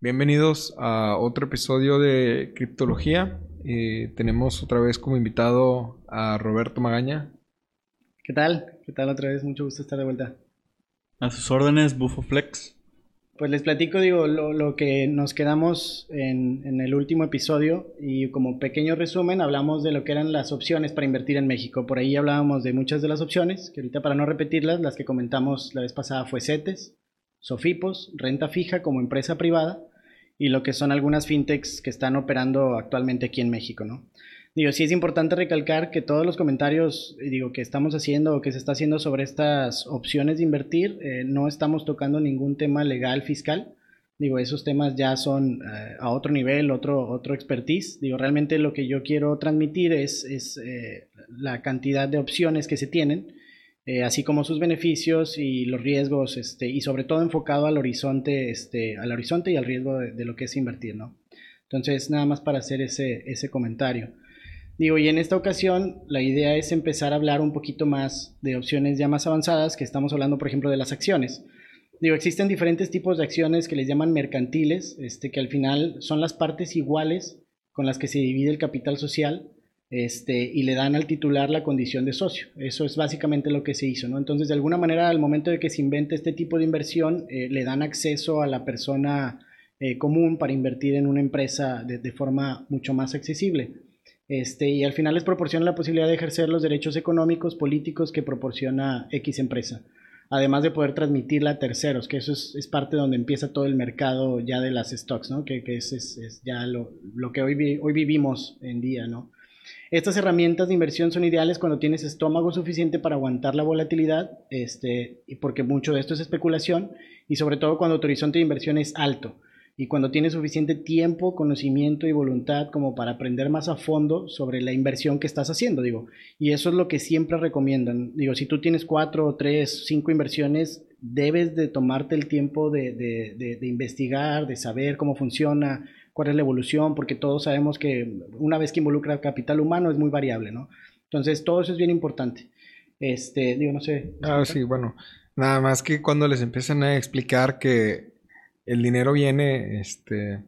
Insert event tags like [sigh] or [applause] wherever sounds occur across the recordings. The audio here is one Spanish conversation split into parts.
Bienvenidos a otro episodio de Criptología. Eh, tenemos otra vez como invitado a Roberto Magaña. ¿Qué tal? ¿Qué tal otra vez? Mucho gusto estar de vuelta. A sus órdenes, Bufo Flex. Pues les platico, digo, lo, que nos quedamos en, en, el último episodio y como pequeño resumen hablamos de lo que eran las opciones para invertir en México. Por ahí hablábamos de muchas de las opciones, que ahorita para no repetirlas, las que comentamos la vez pasada fue CETES, Sofipos, renta fija como empresa privada y lo que son algunas fintechs que están operando actualmente aquí en México, ¿no? Digo, sí es importante recalcar que todos los comentarios, eh, digo, que estamos haciendo o que se está haciendo sobre estas opciones de invertir, eh, no estamos tocando ningún tema legal fiscal. Digo, esos temas ya son eh, a otro nivel, otro, otro expertise. Digo, realmente lo que yo quiero transmitir es, es la cantidad de opciones que se tienen eh, así como sus beneficios y los riesgos, este, y sobre todo enfocado al horizonte, este, al horizonte y al riesgo de, lo que es invertir, ¿no? Entonces, nada más para hacer ese, ese comentario. Digo, y en esta ocasión la idea es empezar a hablar un poquito más de opciones ya más avanzadas, que estamos hablando, por ejemplo, de las acciones. Digo, existen diferentes tipos de acciones que les llaman mercantiles, este, que al final son las partes iguales con las que se divide el capital social este, y le dan al titular la condición de socio. Eso es básicamente lo que se hizo, ¿no? Entonces, de alguna manera, al momento de que se invente este tipo de inversión, eh, le dan acceso a la persona eh, común para invertir en una empresa de, forma mucho más accesible. Este, y al final les proporciona la posibilidad de ejercer los derechos económicos, políticos que proporciona X empresa. Además de poder transmitirla a terceros, que eso es, parte donde empieza todo el mercado ya de las stocks, ¿no? Que, es, es, ya lo, lo que hoy, hoy vivimos en día, ¿no? Estas herramientas de inversión son ideales cuando tienes estómago suficiente para aguantar la volatilidad, este, porque mucho de esto es especulación, y sobre todo cuando tu horizonte de inversión es alto y cuando tienes suficiente tiempo, conocimiento y voluntad como para aprender más a fondo sobre la inversión que estás haciendo, digo. Y eso es lo que siempre recomiendan. Digo, si tú tienes cuatro, tres, cinco inversiones, debes de tomarte el tiempo de, de investigar, de saber cómo funciona, cuál es la evolución, porque todos sabemos que una vez que involucra capital humano es muy variable, ¿no? Entonces, todo eso es bien importante. Este, digo, no sé. Ah, sí, bueno, nada más que cuando les empiezan a explicar que el dinero viene, este,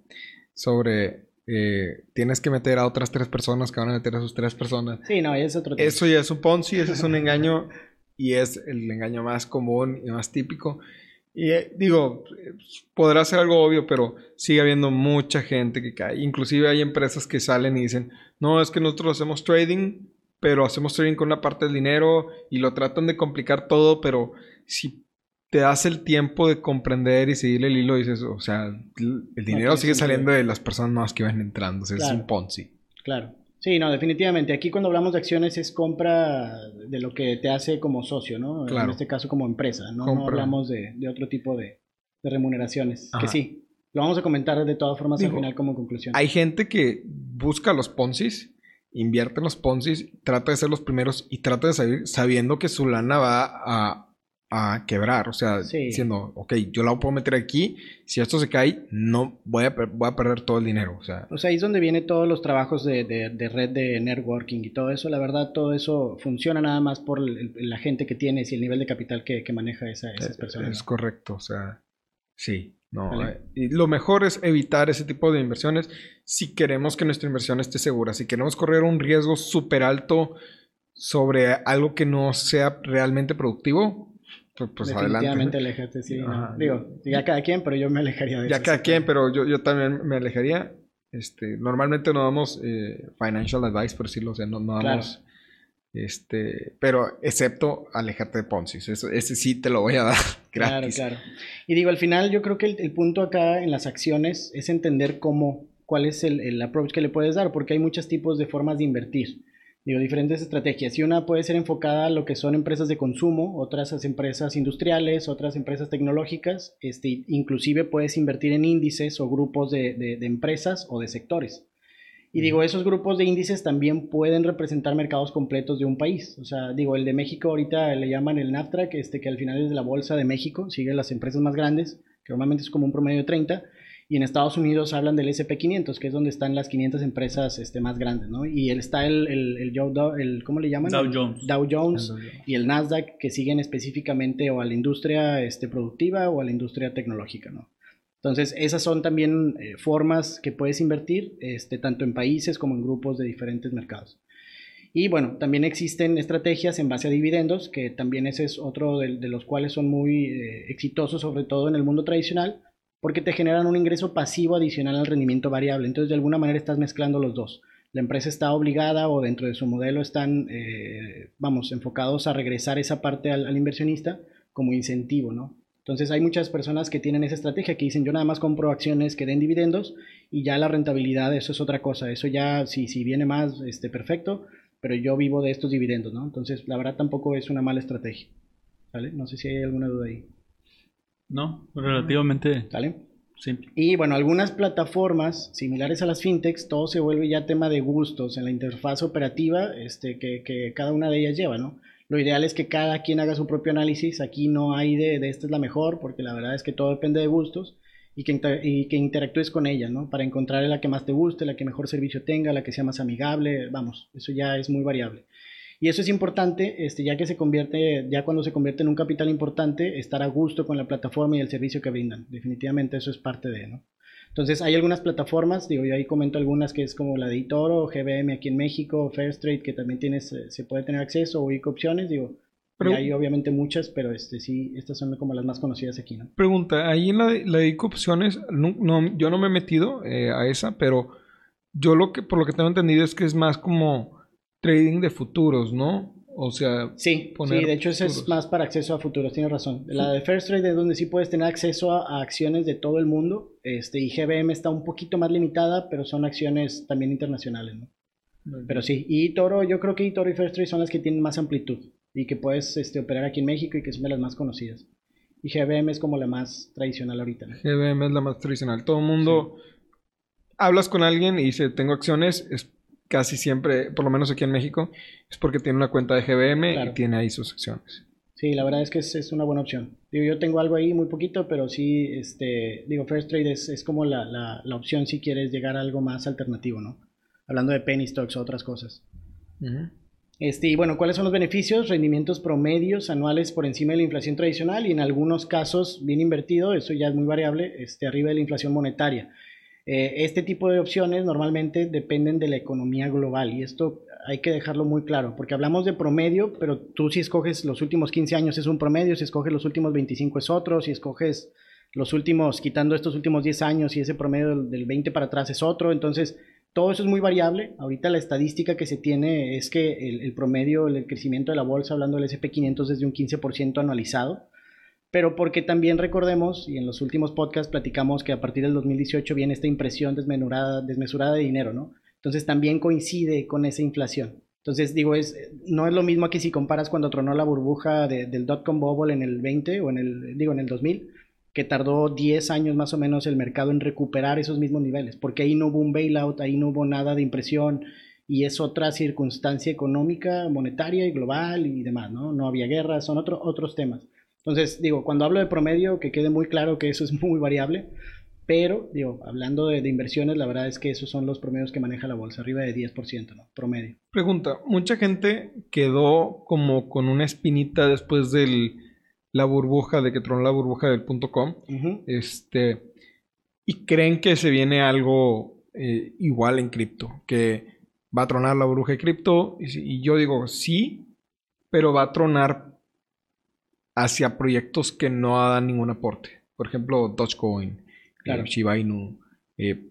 sobre eh, tienes que meter a otras tres personas que van a meter a sus tres personas. Sí, no, es otro tema. Eso ya es un Ponzi, eso es un engaño y es el engaño más común y más típico. Y eh, digo, podrá ser algo obvio, pero sigue habiendo mucha gente que cae. Inclusive hay empresas que salen y dicen, no, es que nosotros hacemos trading, pero hacemos trading con una parte del dinero y lo tratan de complicar todo, pero si te das el tiempo de comprender y seguirle el hilo, dices, o sea, el dinero sigue saliendo de las personas nuevas que van entrando, o sea, es un Ponzi. Claro. Sí, no, definitivamente. Aquí cuando hablamos de acciones es compra de lo que te hace como socio, ¿no? En este caso como empresa, ¿no? No hablamos de, otro tipo de, remuneraciones. Que sí, lo vamos a comentar de todas formas al final como conclusión. Hay gente que busca los Ponzis, invierte en los Ponzis, trata de ser los primeros y trata de salir sabiendo que su lana va a a quebrar, o sea, diciendo, ok, yo la puedo meter aquí, si esto se cae, no voy a, voy a perder todo el dinero, o sea. O sea, ahí es donde vienen todos los trabajos de, de, red de networking y todo eso, la verdad, todo eso funciona nada más por la gente que tienes y el nivel de capital que, maneja esa, esas personas. Es, correcto, o sea, sí, no. Eh, y lo mejor es evitar ese tipo de inversiones si queremos que nuestra inversión esté segura, si queremos correr un riesgo súper alto sobre algo que no sea realmente productivo, pues, pues Definitivamente alejate, sí. Digo, ya cada quien, pero yo me alejaría de eso. Ya cada quien, pero yo, yo también me alejaría. Este, normalmente no damos eh, financial advice, por decirlo, o sea, no, no damos... Este, pero excepto alejarte de Ponzi, ese sí te lo voy a [laughs] dar gratis. Claro, claro. Y digo, al final yo creo que el, punto acá en las acciones es entender cómo, cuál es el, el, approach que le puedes dar, porque hay muchos tipos de formas de invertir digo, diferentes estrategias. Y una puede ser enfocada a lo que son empresas de consumo, otras a empresas industriales, otras empresas tecnológicas, este, inclusive puedes invertir en índices o grupos de, de, empresas o de sectores. Y digo, esos grupos de índices también pueden representar mercados completos de un país. O sea, digo, el de México ahorita le llaman el NAFTRAC, este, que al final es de la Bolsa de México, sigue las empresas más grandes, que normalmente es como un promedio de 30. Y en Estados Unidos hablan del SP500, que es donde están las 500 empresas este, más grandes, ¿no? Y el, está el, el, el, ¿cómo le llaman? Dow Jones. Dow Jones y el Nasdaq, que siguen específicamente o a la industria este, productiva o a la industria tecnológica, ¿no? Entonces, esas son también eh, formas que puedes invertir, este, tanto en países como en grupos de diferentes mercados. Y bueno, también existen estrategias en base a dividendos, que también ese es otro de, los cuales son muy eh, exitosos, sobre todo en el mundo tradicional, porque te generan un ingreso pasivo adicional al rendimiento variable. Entonces, de alguna manera estás mezclando los dos. La empresa está obligada o dentro de su modelo están, eh, vamos, enfocados a regresar esa parte al, inversionista como incentivo, ¿no? Entonces hay muchas personas que tienen esa estrategia que dicen yo nada más compro acciones que den dividendos y ya la rentabilidad eso es otra cosa, eso ya si, si viene más, este, perfecto, pero yo vivo de estos dividendos, ¿no? Entonces la verdad tampoco es una mala estrategia, ¿vale? No sé si hay alguna duda ahí. No, relativamente ¿Vale? simple. Y bueno, algunas plataformas similares a las fintechs, todo se vuelve ya tema de gustos en la interfaz operativa este, que, que cada una de ellas lleva, ¿no? Lo ideal es que cada quien haga su propio análisis. Aquí no hay de, de esta es la mejor, porque la verdad es que todo depende de gustos y que, y que interactúes con ella, ¿no? Para encontrar la que más te guste, la que mejor servicio tenga, la que sea más amigable. Vamos, eso ya es muy variable. Y eso es importante, este, ya que se convierte, ya cuando se convierte en un capital importante, estar a gusto con la plataforma y el servicio que brindan. Definitivamente eso es parte de, ¿no? Entonces hay algunas plataformas, digo, yo ahí comento algunas que es como la de eToro, GBM aquí en México, Fairstrade, que también tienes, eh, se puede tener acceso, o opciones, digo, pero, hay obviamente muchas, pero este sí, estas son como las más conocidas aquí, ¿no? Pregunta, ahí en la, la de opciones, no, yo no me he metido eh, a esa, pero yo lo que, por lo que tengo entendido es que es más como trading de futuros, ¿no? O sea, sí, sí, de hecho eso es más para acceso a futuros, tienes razón. La de First Trade es donde sí puedes tener acceso a, acciones de todo el mundo, este, y GBM está un poquito más limitada, pero son acciones también internacionales, ¿no? Pero sí, y Toro, yo creo que Toro y First Trade son las que tienen más amplitud y que puedes este, operar aquí en México y que son de las más conocidas. Y GBM es como la más tradicional ahorita. ¿no? GBM es la más tradicional. Todo el mundo hablas con alguien y dice, tengo acciones, es casi siempre, por lo menos aquí en México, es porque tiene una cuenta de GBM y tiene ahí sus acciones. Sí, la verdad es que es, una buena opción. Digo, yo tengo algo ahí muy poquito, pero sí, este, digo, First Trade es, como la, la, opción si quieres llegar a algo más alternativo, ¿no? Hablando de penny stocks o otras cosas. Este, y bueno, ¿cuáles son los beneficios? Rendimientos promedios anuales por encima de la inflación tradicional y en algunos casos, bien invertido, eso ya es muy variable, este, arriba de la inflación monetaria. Eh, este tipo de opciones normalmente dependen de la economía global y esto hay que dejarlo muy claro, porque hablamos de promedio, pero tú si escoges los últimos 15 años es un promedio, si escoges los últimos 25 es otro, si escoges los últimos, quitando estos últimos 10 años y ese promedio del 20 para atrás es otro, entonces todo eso es muy variable. Ahorita la estadística que se tiene es que el, el promedio, el crecimiento de la bolsa, hablando del SP500, es de un 15% anualizado pero porque también recordemos, y en los últimos podcasts platicamos que a partir del 2018 viene esta impresión desmesurada, desmesurada de dinero, ¿no? Entonces también coincide con esa inflación. Entonces digo, es, no es lo mismo que si comparas cuando tronó la burbuja del dot-com bubble en el 20 o en el, digo, en el 2000, que tardó 10 años más o menos el mercado en recuperar esos mismos niveles, porque ahí no hubo un bailout, ahí no hubo nada de impresión y es otra circunstancia económica, monetaria y global y demás, ¿no? No había guerra, son otro, otros temas. Entonces, digo, cuando hablo de promedio, que quede muy claro que eso es muy variable, pero, digo, hablando de, inversiones, la verdad es que esos son los promedios que maneja la bolsa, arriba de 10%, ¿no? Promedio. Pregunta, mucha gente quedó como con una espinita después de la burbuja, de que tronó la burbuja del punto com, este, y creen que se viene algo eh, igual en cripto, que va a tronar la burbuja de cripto, y, y yo digo, sí, pero va a tronar hacia proyectos que no dan ningún aporte. Por ejemplo, Dogecoin, eh, claro. Shiba Inu. Eh,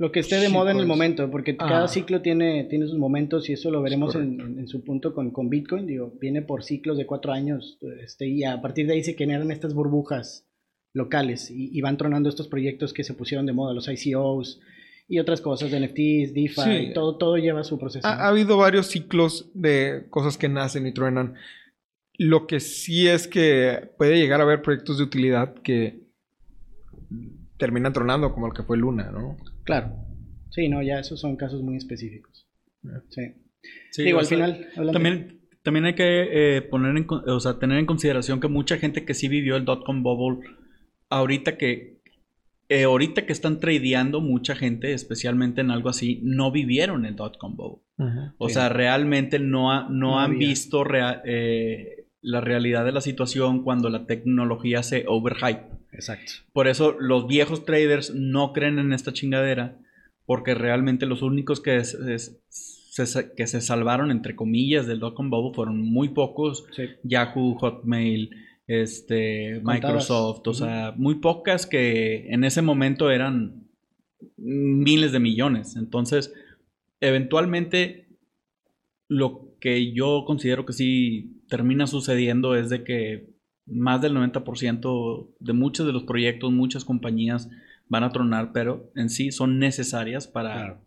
lo que esté de moda en el momento, porque cada ciclo tiene, tiene sus momentos y eso lo veremos en, su punto con, con, Bitcoin. Digo, viene por ciclos de cuatro años este, y a partir de ahí se generan estas burbujas locales y, van tronando estos proyectos que se pusieron de moda, los ICOs y otras cosas, de NFTs, DeFi, todo, todo lleva su proceso. ha, habido varios ciclos de cosas que nacen y truenan. Lo que sí es que puede llegar a haber proyectos de utilidad que terminan tronando, como el que fue Luna, ¿no? Claro. Sí, no, ya esos son casos muy específicos. Sí. Sí, Digo, al sea, final, hablando- También, también hay que eh, poner en, o sea, tener en consideración que mucha gente que sí vivió el dot-com bubble, ahorita que, eh, ahorita que están tradeando, mucha gente, especialmente en algo así, no vivieron el dot-com bubble. O sea, realmente no, ha- no, No han había. visto rea- eh, la realidad de la situación cuando la tecnología se overhype. Exacto. Por eso los viejos traders no creen en esta chingadera, porque realmente los únicos que se, se- que se salvaron, entre comillas, del dot-com bubble fueron muy pocos. Sí. Yahoo, Hotmail, este. Microsoft, o sea, muy pocas que en ese momento eran miles de millones. Entonces, eventualmente, lo que yo considero que sí termina sucediendo es de que más del 90% de muchos de los proyectos, muchas compañías van a tronar, pero en sí son necesarias para Claro.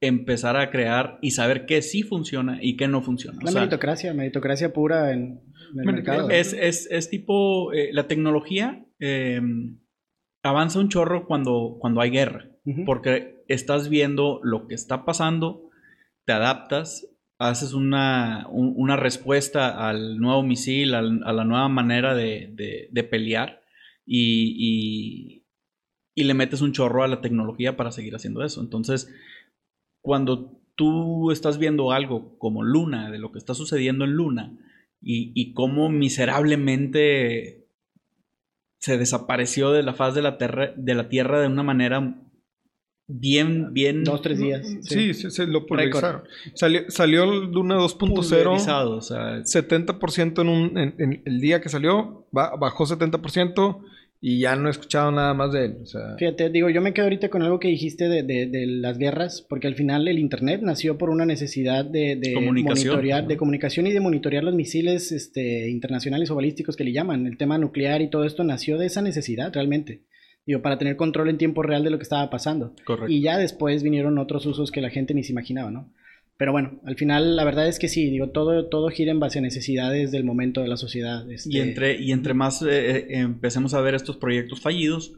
empezar a crear y saber qué sí funciona y qué no funciona. La O sea, meritocracia, meritocracia pura en, en el mercado. es, es, es tipo, eh, la tecnología eh, avanza un chorro cuando, cuando hay guerra, porque estás viendo lo que está pasando, te adaptas, haces una, un- una respuesta al nuevo misil, a la nueva manera de, de- pelear y, y- y le metes un chorro a la tecnología para seguir haciendo eso. Entonces, cuando tú estás viendo algo como Luna, de lo que está sucediendo en Luna, y, y cómo miserablemente se desapareció de la faz de la, de la Tierra de una manera bien, bien Dos, tres días. Sí, sí, se lo polarizaron. Salió, salió el Luna 2.0, pulverizado, o sea, 70% en, un, en, en el día que salió, ba- bajó 70% y ya no he escuchado nada más de él. O sea, Fíjate, digo, yo me quedo ahorita con algo que dijiste de, de- de las guerras, porque al final el Internet nació por una necesidad de, de Comunicación. monitorear, de comunicación y de monitorear los misiles este, internacionales o balísticos que le llaman. El tema nuclear y todo esto nació de esa necesidad realmente. Digo, para tener control en tiempo real de lo que estaba pasando. correcto. Y ya después vinieron otros usos que la gente ni se imaginaba, ¿no? Pero bueno, al final la verdad es que sí, digo, todo, todo gira en base a necesidades del momento de la sociedad. este, Y entre, y entre más eh, eh, empecemos a ver estos proyectos fallidos,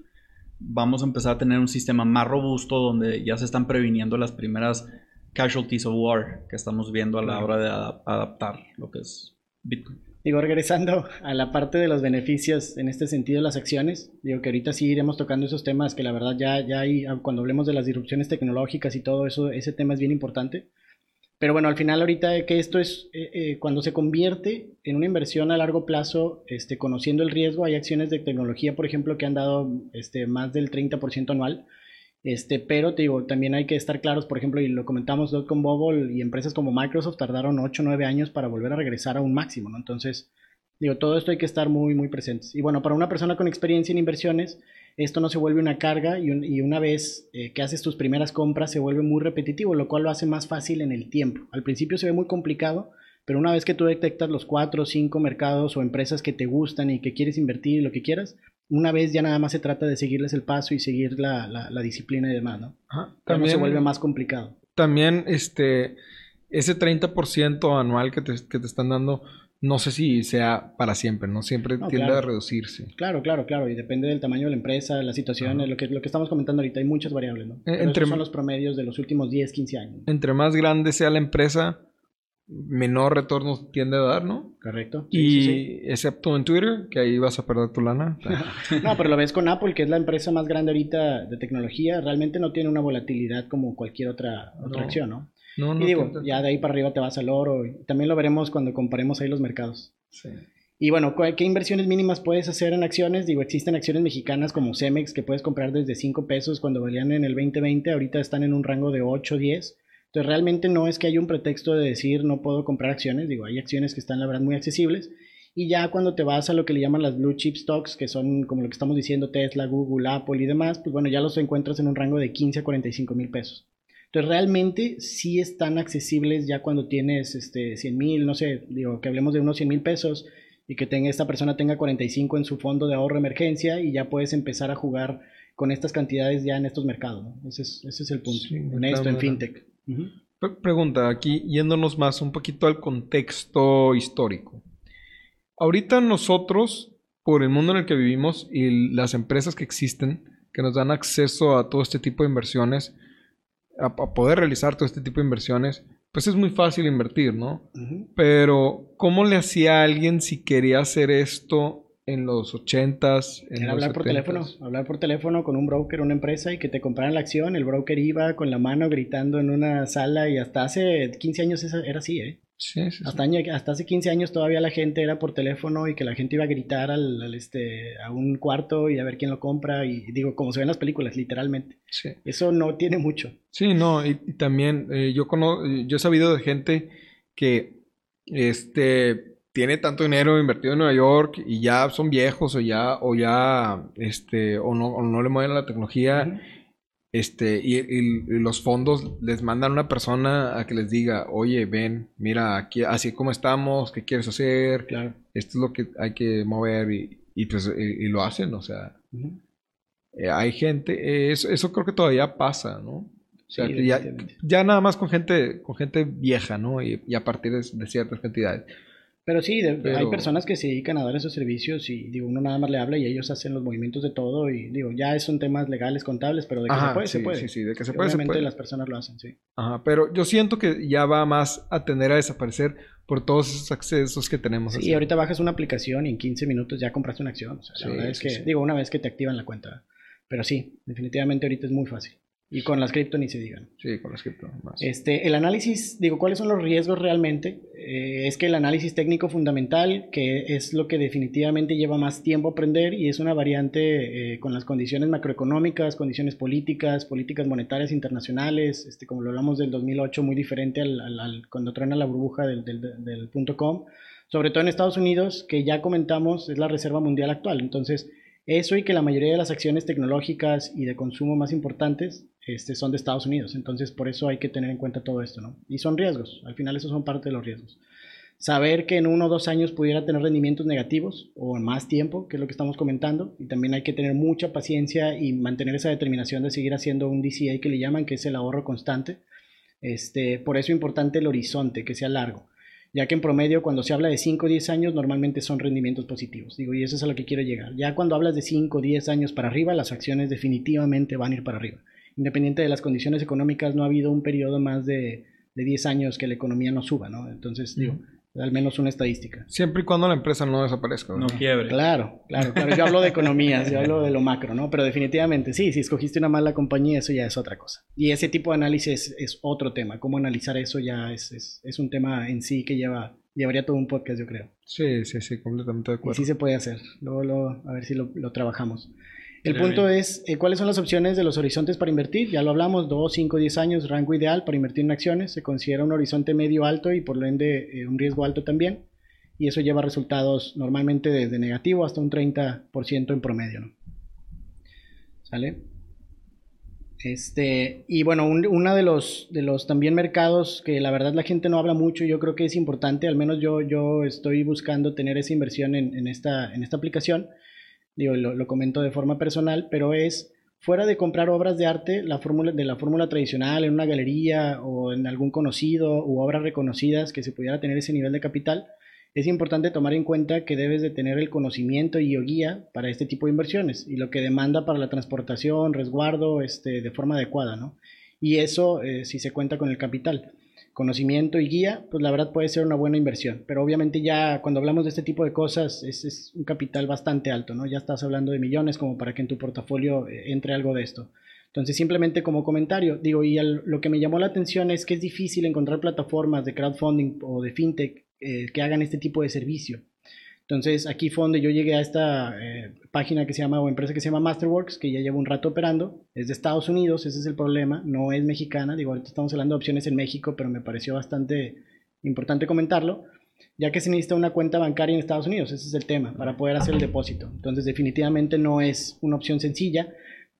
vamos a empezar a tener un sistema más robusto donde ya se están previniendo las primeras casualties of war que estamos viendo a la hora de ada- adaptar lo que es Bitcoin. Digo, regresando a la parte de los beneficios en este sentido las acciones, digo que ahorita sí iremos tocando esos temas que la verdad ya, ya hay, cuando hablemos de las disrupciones tecnológicas y todo eso, ese tema es bien importante. Pero bueno, al final ahorita que esto es, eh, eh, cuando se convierte en una inversión a largo plazo, este, conociendo el riesgo, hay acciones de tecnología, por ejemplo, que han dado este, más del 30% anual. Este, pero te digo, también hay que estar claros, por ejemplo, y lo comentamos, Dotcom Bubble y empresas como Microsoft tardaron 8 o 9 años para volver a regresar a un máximo, ¿no? Entonces, digo, todo esto hay que estar muy, muy presentes. Y bueno, para una persona con experiencia en inversiones, esto no se vuelve una carga y, y una vez eh, que haces tus primeras compras se vuelve muy repetitivo, lo cual lo hace más fácil en el tiempo. Al principio se ve muy complicado, pero una vez que tú detectas los 4 o 5 mercados o empresas que te gustan y que quieres invertir y lo que quieras, una vez ya nada más se trata de seguirles el paso y seguir la, la- la disciplina y demás, ¿no? ajá, no también, se vuelve más complicado. también este, ese 30% anual que te, que te están dando, no sé si sea para siempre, ¿no? Siempre No, tiende claro. a reducirse. Claro, claro, claro. Y depende del tamaño de la empresa, la situación, lo que, lo que estamos comentando ahorita. Hay muchas variables, ¿no? Pero entre- esos son los promedios de los últimos 10, 15 años. Entre más grande sea la empresa, menor retorno tiende a dar, ¿no? ¿Correcto? y Sí, sí, sí. excepto en Twitter, que ahí vas a perder tu lana. [laughs] No, pero lo ves con Apple, que es la empresa más grande ahorita de tecnología. Realmente no tiene una volatilidad como cualquier otra, otra No. acción, ¿no? No, no Y digo, ya de ahí para arriba te vas al oro. y también lo veremos cuando comparemos ahí los mercados. Sí. Y bueno, ¿cu- ¿qué inversiones mínimas puedes hacer en acciones? Digo, existen acciones mexicanas como Cemex que puedes comprar desde 5 pesos cuando valían en el 2020, ahorita están en un rango de 8, 10. Entonces realmente no es que haya un pretexto de decir no puedo comprar acciones, digo, hay acciones que están la verdad muy accesibles. Y ya cuando te vas a lo que le llaman las blue chip stocks, que son como lo que estamos diciendo, Tesla, Google, Apple y demás, pues bueno, ya los encuentras en un rango de 15 a 45 mil pesos. Entonces realmente sí están accesibles ya cuando tienes este, 100 mil, no sé, digo, que hablemos de unos 100 mil pesos y que tenga, esta persona tenga 45 en su fondo de ahorro emergencia y ya puedes empezar a jugar con estas cantidades ya en estos mercados. ¿no? Ese, es, ese es el punto. Sí, en esto, en maneras. Pre- Pregunta, aquí yéndonos más un poquito al contexto histórico. Ahorita nosotros, por el mundo en el que vivimos y las empresas que existen, que nos dan acceso a todo este tipo de inversiones, a, poder realizar todo este tipo de inversiones, pues es muy fácil invertir, ¿no? Pero, ¿cómo le hacía a alguien si quería hacer esto en los 80s? En hablar por teléfono, hablar por teléfono con un broker, una empresa y que te compraran la acción. El broker iba con la mano gritando en una sala y hasta hace 15 años era así, ¿eh? hasta, hasta hace 15 años todavía la gente era por teléfono y que la gente iba a gritar al, este, a un cuarto y a ver quién lo compra y digo, como se ven las películas, literalmente. Eso no tiene mucho. Sí, no, y, también eh, yo, conozco, yo he sabido de gente que este, tiene tanto dinero invertido en Nueva York y ya son viejos o ya, o ya, este, o no, o no le mueven la tecnología. Este, y, los fondos les mandan a una persona a que les diga, oye, ven, mira, aquí, así como estamos, ¿qué quieres hacer? Claro. Esto es lo que hay que mover y, pues y, lo hacen, o sea. Eh, hay gente, eso, creo que todavía pasa, ¿no? O sea, ya, ya, nada más con gente, con gente vieja, ¿no? Y, a partir de, de ciertas cantidades. Pero sí, hay personas que se dedican a dar esos servicios y digo, uno nada más le habla y ellos hacen los movimientos de todo y digo, ya son temas legales, contables, pero de que se puede, se puede. Sí, sí, de que se puede, Obviamente las personas lo hacen, sí. Ajá, pero yo siento que ya va más a tener a desaparecer por todos esos accesos que tenemos. Sí, y ahorita bajas una aplicación y en 15 minutos ya compraste una acción. O sea, la verdad es que, digo, una vez que te activan la cuenta. Pero sí, definitivamente ahorita es muy fácil. Y con las cripto ni se digan. Sí, con las cripto más. Este, el análisis, digo, ¿cuáles son los riesgos realmente? Eh, es que el análisis técnico fundamental, que es lo que definitivamente lleva más tiempo aprender y es una variante eh, con las condiciones macroeconómicas, condiciones políticas, políticas monetarias internacionales, este, como lo hablamos del 2008, muy diferente al, al, cuando truena la burbuja del, del, del punto com. Sobre todo en Estados Unidos, que ya comentamos, es la reserva mundial actual. Entonces, eso y que la mayoría de las acciones tecnológicas y de consumo más importantes este, son de Estados Unidos. Entonces, por eso hay que tener en cuenta todo esto, ¿no? Y son riesgos, al final esos son parte de los riesgos. Saber que en uno o dos años pudiera tener rendimientos negativos o en más tiempo, que es lo que estamos comentando, y también hay que tener mucha paciencia y mantener esa determinación de seguir haciendo un DCA que le llaman, que es el ahorro constante. Este, por eso es importante el horizonte, que sea largo ya que en promedio cuando se habla de 5 o 10 años normalmente son rendimientos positivos. Digo, y eso es a lo que quiero llegar. Ya cuando hablas de 5 o 10 años para arriba, las acciones definitivamente van a ir para arriba independiente de las condiciones económicas, no ha habido un periodo más de, de 10 años que la economía no suba, ¿no? Entonces, digo, al menos una estadística. Siempre y cuando la empresa no desaparezca. No, quiebre. Claro, claro, claro. Yo hablo de economías, yo hablo de lo macro, ¿no? Pero definitivamente, sí, si escogiste una mala compañía, eso ya es otra cosa. Y ese tipo de análisis es, otro tema. Cómo analizar eso ya es, es, es, un tema en sí que lleva, llevaría todo un podcast, yo creo. Sí, sí, sí, completamente de acuerdo. Y sí se puede hacer. Luego, luego a ver si lo, lo trabajamos. El punto es, eh, ¿cuáles son las opciones de los horizontes para invertir? Ya lo hablamos, 2, 5, 10 años, rango ideal para invertir en acciones. Se considera un horizonte medio alto y por lo ende eh, un riesgo alto también. Y eso lleva resultados normalmente desde negativo hasta un 30% en promedio. ¿no? ¿Sale? Este, y bueno, uno de los, de los también mercados que la verdad la gente no habla mucho, yo creo que es importante, al menos yo, yo estoy buscando tener esa inversión en, en esta, en esta aplicación digo, lo, comento de forma personal, pero es fuera de comprar obras de arte, la fórmula de la fórmula tradicional en una galería o en algún conocido u obras reconocidas que se pudiera tener ese nivel de capital, es importante tomar en cuenta que debes de tener el conocimiento y o guía para este tipo de inversiones y lo que demanda para la transportación, resguardo, este, de forma adecuada, ¿no? Y eso eh, si se cuenta con el capital conocimiento y guía, pues la verdad puede ser una buena inversión. Pero obviamente ya cuando hablamos de este tipo de cosas es, un capital bastante alto, ¿no? Ya estás hablando de millones como para que en tu portafolio eh, entre algo de esto. Entonces simplemente como comentario, digo, y lo que me llamó la atención es que es difícil encontrar plataformas de crowdfunding o de fintech eh, que hagan este tipo de servicio. Entonces, aquí fue donde yo llegué a esta eh, página que se llama, o empresa que se llama Masterworks, que ya lleva un rato operando. Es de Estados Unidos, ese es el problema, no es mexicana. Digo, ahorita estamos hablando de opciones en México, pero me pareció bastante importante comentarlo, ya que se necesita una cuenta bancaria en Estados Unidos, ese es el tema, para poder hacer el depósito. Entonces, definitivamente no es una opción sencilla,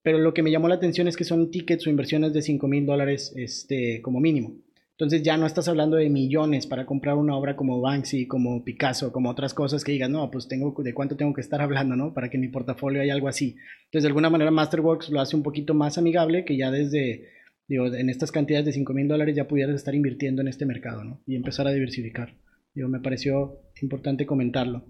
pero lo que me llamó la atención es que son tickets o inversiones de 5 mil dólares este, como mínimo. Entonces ya no estás hablando de millones para comprar una obra como Banksy, como Picasso, como otras cosas que digas, no, pues tengo de cuánto tengo que estar hablando, ¿no? Para que en mi portafolio haya algo así. Entonces de alguna manera Masterworks lo hace un poquito más amigable que ya desde, digo, en estas cantidades de 5 mil dólares ya pudieras estar invirtiendo en este mercado, ¿no? Y empezar a diversificar. Digo, me pareció importante comentarlo.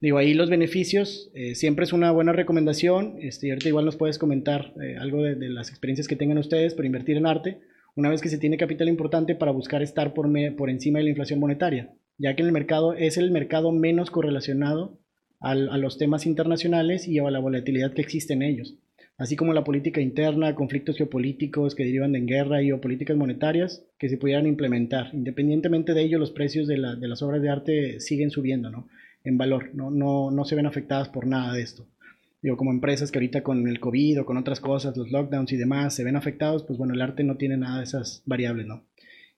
Digo, ahí los beneficios, eh, siempre es una buena recomendación. Este, ahorita igual nos puedes comentar eh, algo de, de, las experiencias que tengan ustedes por invertir en arte, una vez que se tiene capital importante para buscar estar por, por encima de la inflación monetaria, ya que el mercado es el mercado menos correlacionado al, a los temas internacionales y a la volatilidad que existe en ellos, así como la política interna, conflictos geopolíticos que derivan de guerra y o políticas monetarias que se pudieran implementar. Independientemente de ello, los precios de, la, de las obras de arte siguen subiendo, ¿no? en valor, no, no, no se ven afectadas por nada de esto. Digo, como empresas que ahorita con el COVID o con otras cosas, los lockdowns y demás, se ven afectados, pues bueno, el arte no tiene nada de esas variables, ¿no?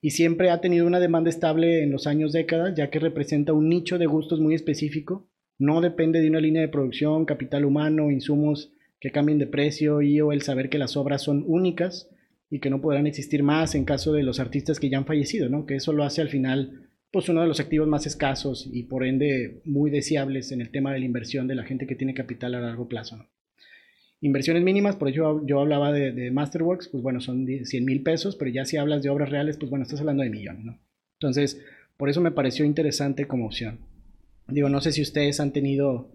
Y siempre ha tenido una demanda estable en los años, décadas, ya que representa un nicho de gustos muy específico, no depende de una línea de producción, capital humano, insumos que cambien de precio y o el saber que las obras son únicas y que no podrán existir más en caso de los artistas que ya han fallecido, ¿no? Que eso lo hace al final pues uno de los activos más escasos y por ende muy deseables en el tema de la inversión de la gente que tiene capital a largo plazo. ¿no? Inversiones mínimas, por eso yo hablaba de, de, Masterworks, pues bueno, son 100 mil pesos, pero ya si hablas de obras reales, pues bueno, estás hablando de millones, ¿no? Entonces, por eso me pareció interesante como opción. Digo, no sé si ustedes han tenido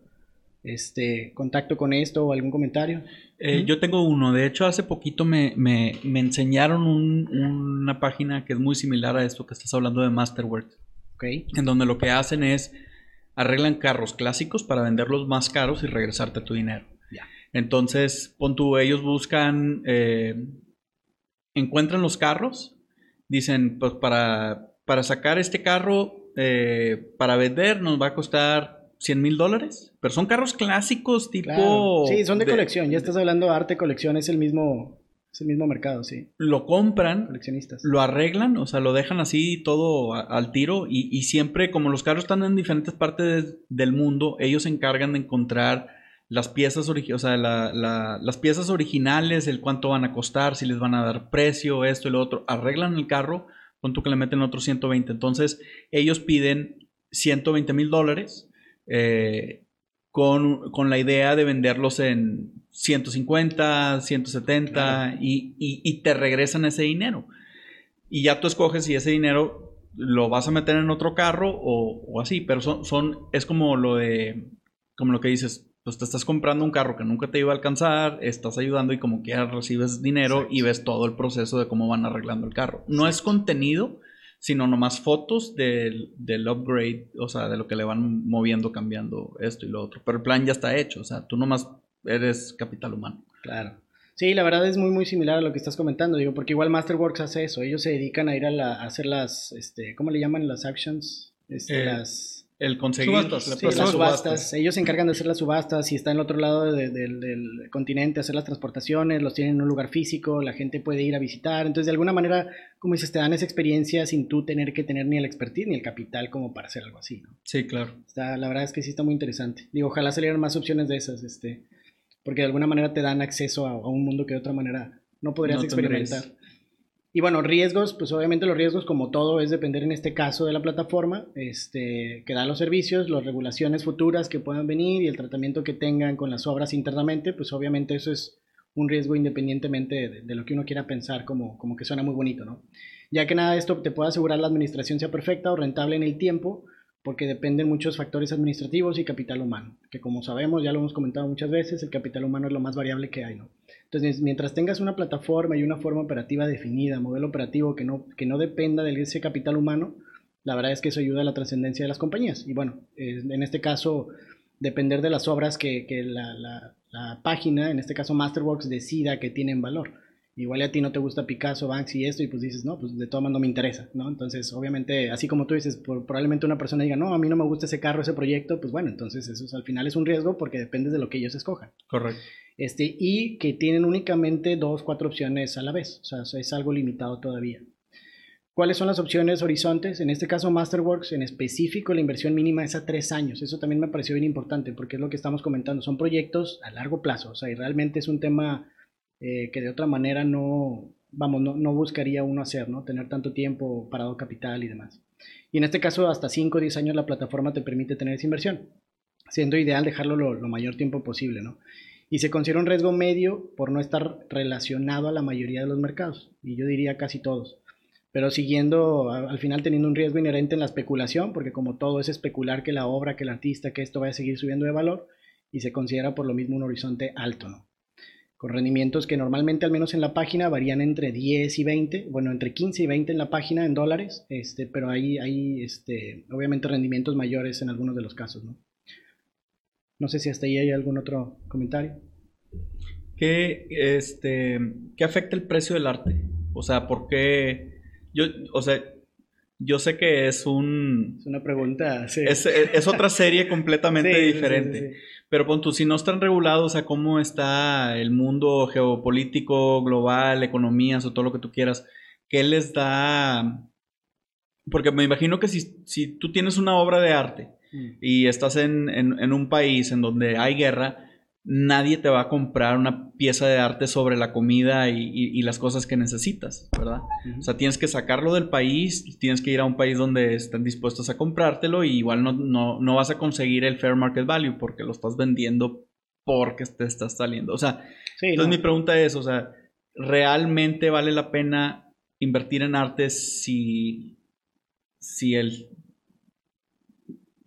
este contacto con esto o algún comentario. Eh, yo tengo uno, de hecho hace poquito me, me, me enseñaron un, una página que es muy similar a esto que estás hablando de Masterworks. Okay. En donde lo que hacen es arreglan carros clásicos para venderlos más caros y regresarte tu dinero. Yeah. Entonces, pon tú, ellos buscan, eh, encuentran los carros, dicen, pues para, para sacar este carro, eh, para vender nos va a costar 100 mil dólares, pero son carros clásicos tipo... Claro. Sí, son de, de, colección, ya estás hablando de arte, colección, es el mismo, es el mismo mercado, sí. Lo compran, coleccionistas. lo arreglan, o sea, lo dejan así todo a, al tiro y, y, siempre, como los carros están en diferentes partes del mundo, ellos se encargan de encontrar las piezas, o sea, la, la, las piezas originales, el cuánto van a costar, si les van a dar precio, esto y lo otro, arreglan el carro, con tú que le meten otros 120. Entonces, ellos piden 120 mil dólares. Eh, con, con, la idea de venderlos en 150, 170 claro. y, y, y, te regresan ese dinero. Y ya tú escoges si ese dinero lo vas a meter en otro carro o, o así, pero son, son, es como lo de, como lo que dices, pues te estás comprando un carro que nunca te iba a alcanzar, estás ayudando y como quieras recibes dinero Exacto. y ves todo el proceso de cómo van arreglando el carro. No Exacto. es contenido, sino nomás fotos del, del, upgrade, o sea, de lo que le van moviendo, cambiando esto y lo otro. Pero el plan ya está hecho, o sea, tú nomás eres capital humano. Claro. Sí, la verdad es muy, muy similar a lo que estás comentando, digo, porque igual Masterworks hace eso, ellos se dedican a ir a, la, a hacer las, este, ¿cómo le llaman? Las actions, este, eh, las... El conseguir subastas, sí, las subastas. subastas. Ellos se encargan de hacer las subastas. Si está en el otro lado de, de, del continente, hacer las transportaciones, los tienen en un lugar físico, la gente puede ir a visitar. Entonces, de alguna manera, como dices, te dan esa experiencia sin tú tener que tener ni el expertise ni el capital como para hacer algo así. ¿no? Sí, claro. Está, la verdad es que sí está muy interesante. Digo, ojalá salieran más opciones de esas, este, porque de alguna manera te dan acceso a, a un mundo que de otra manera no podrías no experimentar. Tendréis. Y bueno, riesgos, pues obviamente los riesgos, como todo, es depender en este caso de la plataforma este, que da los servicios, las regulaciones futuras que puedan venir y el tratamiento que tengan con las obras internamente, pues obviamente eso es un riesgo independientemente de, de lo que uno quiera pensar, como, como que suena muy bonito, ¿no? Ya que nada de esto te puede asegurar la administración sea perfecta o rentable en el tiempo, porque dependen muchos factores administrativos y capital humano, que como sabemos, ya lo hemos comentado muchas veces, el capital humano es lo más variable que hay, ¿no? Entonces, mientras tengas una plataforma y una forma operativa definida, modelo operativo que no, que no dependa de ese capital humano, la verdad es que eso ayuda a la trascendencia de las compañías. Y bueno, en este caso, depender de las obras que, que la, la, página, en este caso Masterworks, decida que tienen valor. Igual a ti no te gusta Picasso, Banksy y esto, y pues dices, no, pues de todo modo no me interesa, ¿no? Entonces, obviamente, así como tú dices, por, probablemente una persona diga, no, a mí no me gusta ese carro, ese proyecto, pues bueno, entonces eso al final es un riesgo porque depende de lo que ellos escojan. Correcto este, y que tienen únicamente dos, cuatro opciones a la vez, o sea, es algo limitado todavía. ¿Cuáles son las opciones horizontes? En este caso, Masterworks, en específico, la inversión mínima es a tres años. Eso también me pareció bien importante porque es lo que estamos comentando. Son proyectos a largo plazo, o sea, y realmente es un tema eh, que de otra manera no, vamos, no, no, buscaría uno hacer, ¿no? Tener tanto tiempo parado capital y demás. Y en este caso, hasta 5 o 10 años la plataforma te permite tener esa inversión, siendo ideal dejarlo lo, lo mayor tiempo posible, ¿no? y se considera un riesgo medio por no estar relacionado a la mayoría de los mercados, y yo diría casi todos. pero siguiendo, al final teniendo un riesgo inherente en la especulación, porque como todo es especular que la obra, que el artista, que esto va a seguir subiendo de valor, y se considera por lo mismo un horizonte alto, ¿no? Con rendimientos que normalmente, al menos en la página, varían entre 10 y 20, bueno, entre 15 y 20 en la página en dólares, este, pero hay, hay este, obviamente rendimientos mayores en algunos de los casos, ¿no? No sé si hasta ahí hay algún otro comentario. ¿Qué, este, ¿Qué afecta el precio del arte? O sea, ¿por qué yo, o sea, yo sé que es un... Es una pregunta, sí. Es, otra serie completamente [laughs] diferente. Pero pon tú, si no están regulados, sea, cómo está el mundo geopolítico, global, economías o todo lo que tú quieras, ¿qué les da...? Porque me imagino que si, si tú tienes una obra de arte mm. y estás en, en un país en donde hay guerra, nadie te va a comprar una pieza de arte sobre la comida y, las cosas que necesitas, ¿verdad? O sea, tienes que sacarlo del país, tienes que ir a un país donde estén dispuestos a comprártelo y igual no, no, vas a conseguir el fair market value porque lo estás vendiendo porque te estás saliendo. O sea, entonces mi pregunta es, o sea, ¿realmente vale la pena invertir en arte si, si el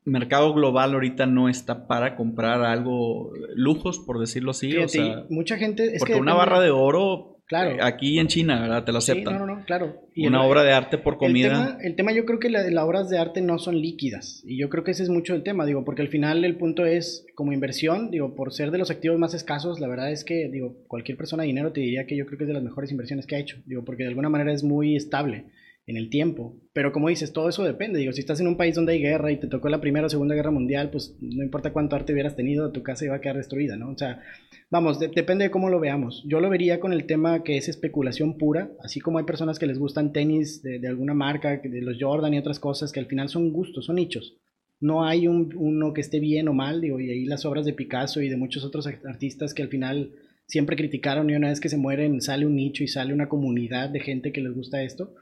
mercado global ahorita no está para comprar algo, lujos, por decirlo así. o sea, mucha gente. porque una barra de oro. Claro. Aquí en China, ¿verdad? Te lo aceptan. Sí, no, no, claro. una obra de arte por comida. El tema, yo creo que las obras de arte no son líquidas. Y yo creo que ese es mucho el tema, digo, porque al final el punto es, como inversión, digo, por ser de los activos más escasos, la verdad es que, digo, cualquier persona de dinero te diría que yo creo que es de las mejores inversiones que ha hecho. Digo, porque de alguna manera es muy estable en el tiempo. Pero como dices, todo eso depende. Digo, si estás en un país donde hay guerra y te tocó la Primera o Segunda Guerra Mundial, pues no importa cuánto arte hubieras tenido, tu casa iba a quedar destruida, ¿no? O sea, vamos, depende de cómo lo veamos. Yo lo vería con el tema que es especulación pura, así como hay personas que les gustan tenis de, alguna marca, de los Jordan y otras cosas, que al final son gustos, son nichos. No hay un, uno que esté bien o mal, digo, y ahí las obras de Picasso y de muchos otros artistas que al final siempre criticaron y una vez que se mueren sale un nicho y sale una comunidad de gente que les gusta esto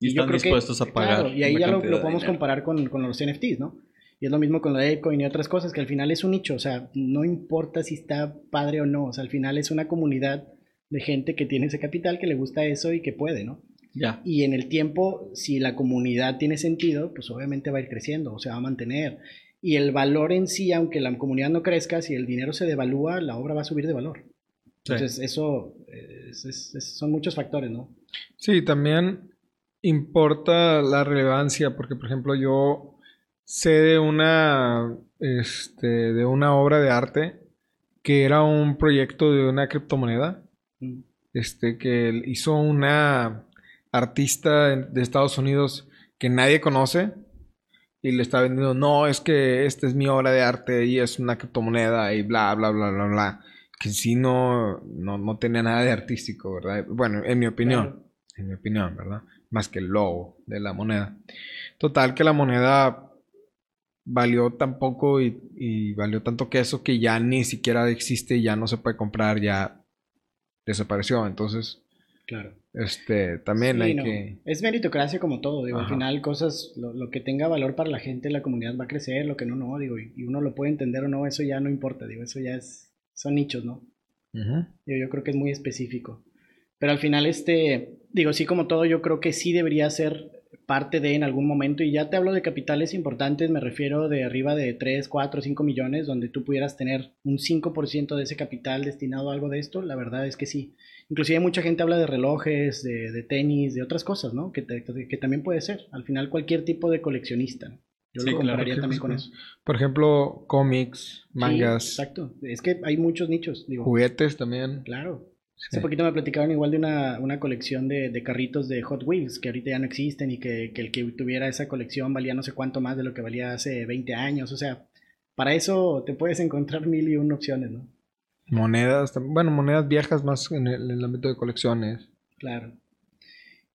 y, están dispuestos a pagar. y ahí ya lo, podemos comparar con, con, los NFTs, ¿no? Y es lo mismo con la Bitcoin y otras cosas, que al final es un nicho, o sea, no importa si está padre o no, o sea, al final es una comunidad de gente que tiene ese capital, que le gusta eso y que puede, ¿no? Ya. Y en el tiempo, si la comunidad tiene sentido, pues obviamente va a ir creciendo, o se va a mantener. Y el valor en sí, aunque la comunidad no crezca, si el dinero se devalúa, la obra va a subir de valor. Entonces, eso son muchos factores, ¿no? Sí, también importa la relevancia, porque por ejemplo yo sé de una, este, de una obra de arte que era un proyecto de una criptomoneda, mm. este, que hizo una artista de Estados Unidos que nadie conoce y le está vendiendo, no, es que esta es mi obra de arte y es una criptomoneda y bla, bla, bla, bla, bla, que sí no, no, no tenía nada de artístico, ¿verdad? Bueno, en mi opinión, en mi opinión, ¿verdad? Más que el logo de la moneda. Total que la moneda valió tan poco y, valió tanto que eso que ya ni siquiera existe, ya no se puede comprar, ya desapareció. Entonces, claro. Este, también hay que... Es meritocracia como todo, digo, al final cosas, lo, que tenga valor para la gente, la comunidad va a crecer, lo que no, no, digo, y, uno lo puede entender o no, eso ya no importa, digo, eso ya es, son nichos, ¿no? yo creo que es muy específico. Pero al final, este, digo, sí como todo, yo creo que sí debería ser parte de en algún momento, y ya te hablo de capitales importantes, me refiero de arriba de 3, 4, 5 millones, donde tú pudieras tener un 5% de ese capital destinado a algo de esto, la verdad es que sí. Inclusive mucha gente habla de relojes, de, tenis, de otras cosas, ¿no? Que, que, también puede ser, al final cualquier tipo de coleccionista. Yo lo compararía también con eso. Por ejemplo, cómics, mangas. exacto, es que hay muchos nichos. Digo, juguetes también. Claro. Hace poquito me platicaron igual de una, una colección de, de, carritos de Hot Wheels que ahorita ya no existen y que, que, el que tuviera esa colección valía no sé cuánto más de lo que valía hace 20 años. O sea, para eso te puedes encontrar mil y una opciones, ¿no? Monedas, bueno, monedas viejas más en el, en el ámbito de colecciones. Claro.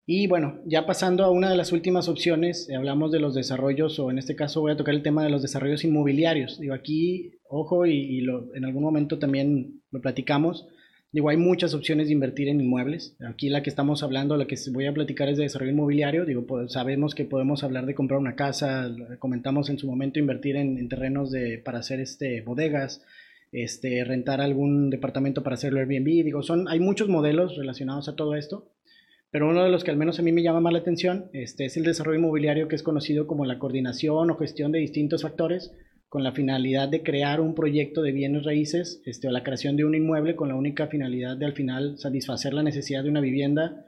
Y bueno, ya pasando a una de las últimas opciones, eh, hablamos de los desarrollos, o en este caso voy a tocar el tema de los desarrollos inmobiliarios. Digo, aquí, ojo, y, y lo, en algún momento también lo platicamos Digo, hay muchas opciones de invertir en inmuebles. Aquí la que estamos hablando, la que voy a platicar es de desarrollo inmobiliario. Digo, pues, sabemos que podemos hablar de comprar una casa, comentamos en su momento invertir en, terrenos de, para hacer este, bodegas, este, rentar algún departamento para hacerlo Airbnb. Digo, son, hay muchos modelos relacionados a todo esto. pero uno de los que al menos a mí me llama más la atención este, es el desarrollo inmobiliario que es conocido como la coordinación o gestión de distintos factores con la finalidad de crear un proyecto de bienes raíces este, o la creación de un inmueble con la única finalidad de al final satisfacer la necesidad de una vivienda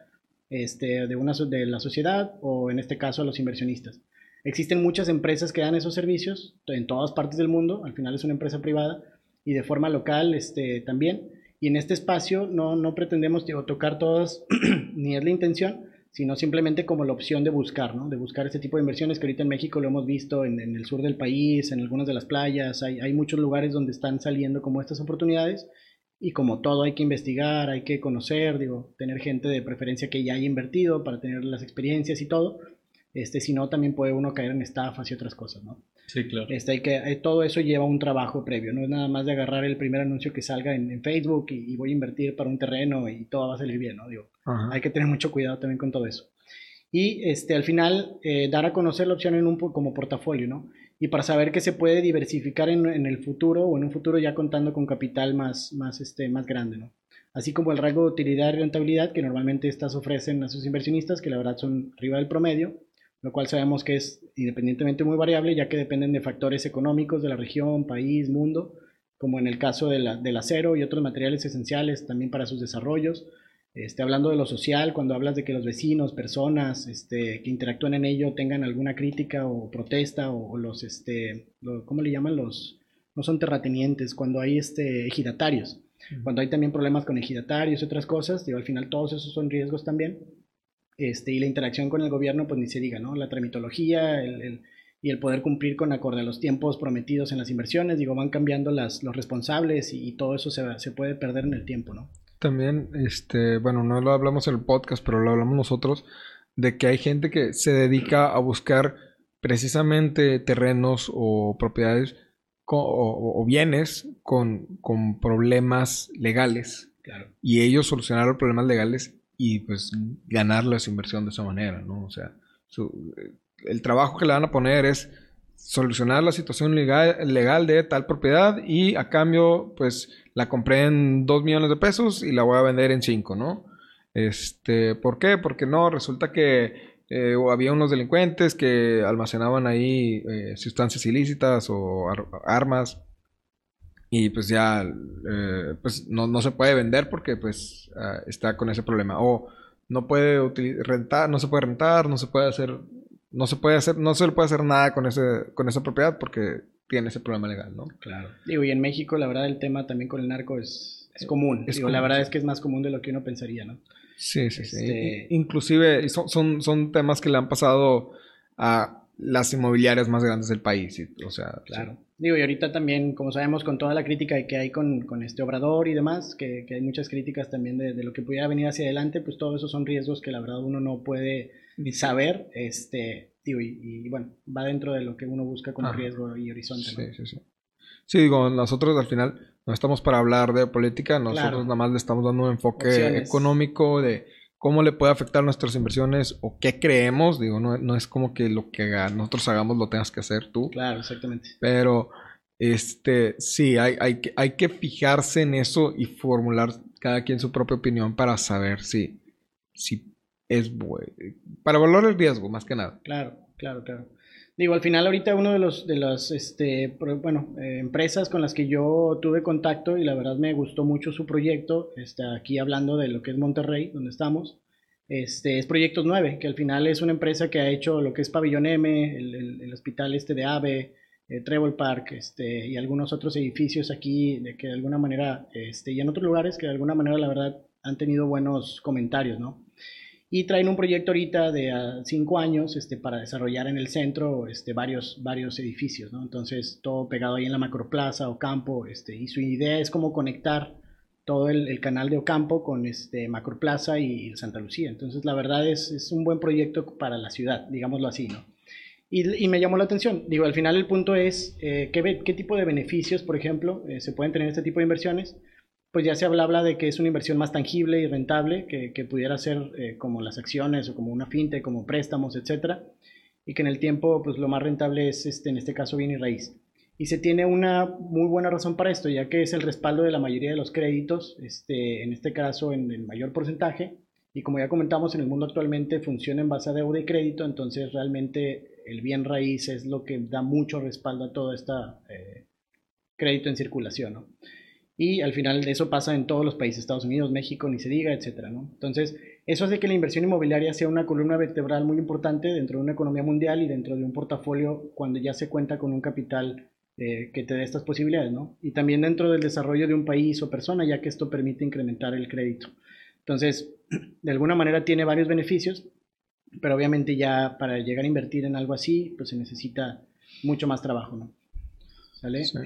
este, de, una, de la sociedad o en este caso a los inversionistas. Existen muchas empresas que dan esos servicios en todas partes del mundo, al final es una empresa privada y de forma local este, también. Y en este espacio no, no pretendemos tocar todas, [clears throat] ni es la intención, sino simplemente como la opción de buscar, ¿no? De buscar este tipo de inversiones que ahorita en México lo hemos visto en, el sur del país, en algunas de las playas, hay, hay, muchos lugares donde están saliendo como estas oportunidades y como todo hay que investigar, hay que conocer, digo, tener gente de preferencia que ya haya invertido para tener las experiencias y todo, este, si no también puede uno caer en estafas y otras cosas, ¿no? Sí, claro. Este, hay que, eh, todo eso lleva un trabajo previo, no es nada más de agarrar el primer anuncio que salga en, Facebook y, voy a invertir para un terreno y todo va a salir bien, ¿no? Digo, hay que tener mucho cuidado también con todo eso. Y este, al final, eh, dar a conocer la opción en un, como portafolio, ¿no? Y para saber que se puede diversificar en, en, el futuro o en un futuro ya contando con capital más, más, este, más grande, ¿no? Así como el rango de utilidad y rentabilidad que normalmente estas ofrecen a sus inversionistas, que la verdad son arriba del promedio, lo cual sabemos que es independientemente muy variable, ya que dependen de factores económicos de la región, país, mundo, como en el caso de la, del acero y otros materiales esenciales también para sus desarrollos. Este, hablando de lo social, cuando hablas de que los vecinos, personas este, que interactúan en ello tengan alguna crítica o protesta o, los, este, ¿cómo le llaman? Los, no son terratenientes, cuando hay este, ejidatarios, cuando hay también problemas con ejidatarios y otras cosas, digo, al final todos esos son riesgos también. Este, y la interacción con el gobierno, pues ni se diga, ¿no? La tramitología y el poder cumplir con acorde a los tiempos prometidos en las inversiones, digo, van cambiando las, los responsables y, todo eso se, se, puede perder en el tiempo, ¿no? También, este, bueno, no lo hablamos en el podcast, pero lo hablamos nosotros, de que hay gente que se dedica a buscar precisamente terrenos o propiedades o, bienes con, con problemas legales. Claro. Y ellos solucionar los problemas legales y pues ganar la inversión de esa manera, ¿no? O sea, el trabajo que le van a poner es solucionar la situación legal, legal de tal propiedad y a cambio pues la compré en 2 millones de pesos y la voy a vender en 5, ¿no? Este, ¿por qué? Porque no, resulta que eh, había unos delincuentes que almacenaban ahí eh, sustancias ilícitas o armas y pues ya eh, pues no, se puede vender porque pues ah, está con ese problema. O no puede rentar no se puede rentar no se puede hacer no se puede hacer no se le puede hacer nada con ese con esa propiedad porque tiene ese problema legal no claro. Digo y en México la verdad el tema también con el narco es, es común. digo, la verdad es que es más común de lo que uno pensaría no sí sí sí. Este inclusive son, son son temas que le han pasado a las inmobiliarias más grandes del país o sea claro. Digo, y ahorita también, como sabemos, con toda la crítica que hay con, con este obrador y demás, que, que hay muchas críticas también de, de, lo que pudiera venir hacia adelante, pues todos esos son riesgos que la verdad uno no puede saber, este, digo, y, bueno, va dentro de lo que uno busca como riesgo y horizonte. Sí, sí, sí. Sí, digo, nosotros al final no estamos para hablar de política, nosotros nada más le estamos dando un enfoque económico de cómo le puede afectar nuestras inversiones o qué creemos. Digo, no, no es como que lo que nosotros hagamos lo tengas que hacer tú. Claro, exactamente. Pero, este, sí, hay, hay, que, hay que fijarse en eso y formular cada quien su propia opinión para saber si, si es bueno. Para valorar el riesgo, más que nada. Claro, claro, claro. Digo, al final ahorita uno de los de las este, bueno, eh, empresas con las que yo tuve contacto y la verdad me gustó mucho su proyecto, está aquí hablando de lo que es Monterrey, donde estamos, este, es Proyectos 9, que al final es una empresa que ha hecho lo que es Pabellón M, el, hospital este de AVE, eh, Trevor Park este, y algunos otros edificios aquí de que de alguna manera, este, y en otros lugares que de alguna manera la verdad han tenido buenos comentarios, ¿no? Y traen un proyecto ahorita de cinco años este, para desarrollar en el centro este, varios, varios edificios, ¿no? Entonces, todo pegado ahí en la macroplaza Ocampo, este, y su idea es como conectar todo el, canal de Ocampo con este, Macroplaza y, Santa Lucía. Entonces, la verdad es, es, un buen proyecto para la ciudad, digámoslo así, ¿no? Y, y me llamó la atención. Digo, al final el punto es eh, ¿qué, qué, tipo de beneficios, por ejemplo, eh, se pueden tener este tipo de inversiones pues ya se habla, de que es una inversión más tangible y rentable, que, pudiera ser eh, como las acciones o como una finte, como préstamos, etcétera, y que en el tiempo, pues lo más rentable es, este, en este caso, bien y raíz. Y se tiene una muy buena razón para esto, ya que es el respaldo de la mayoría de los créditos, este, en este caso en el mayor porcentaje, Y como ya comentamos, en el mundo actualmente funciona en base a deuda y crédito, entonces realmente el bien raíz es lo que da mucho respaldo a todo este crédito en circulación. ¿no? Y al final eso pasa en todos los países, Estados Unidos, México, ni se diga, etcétera, ¿no? Entonces, eso hace que la inversión inmobiliaria sea una columna vertebral muy importante dentro de una economía mundial y dentro de un portafolio cuando ya se cuenta con un capital eh, que te dé estas posibilidades, ¿no? Y también dentro del desarrollo de un país o persona, ya que esto permite incrementar el crédito. Entonces, [clears throat] de alguna manera tiene varios beneficios, pero obviamente ya para llegar a invertir en algo así, pues se necesita mucho más trabajo.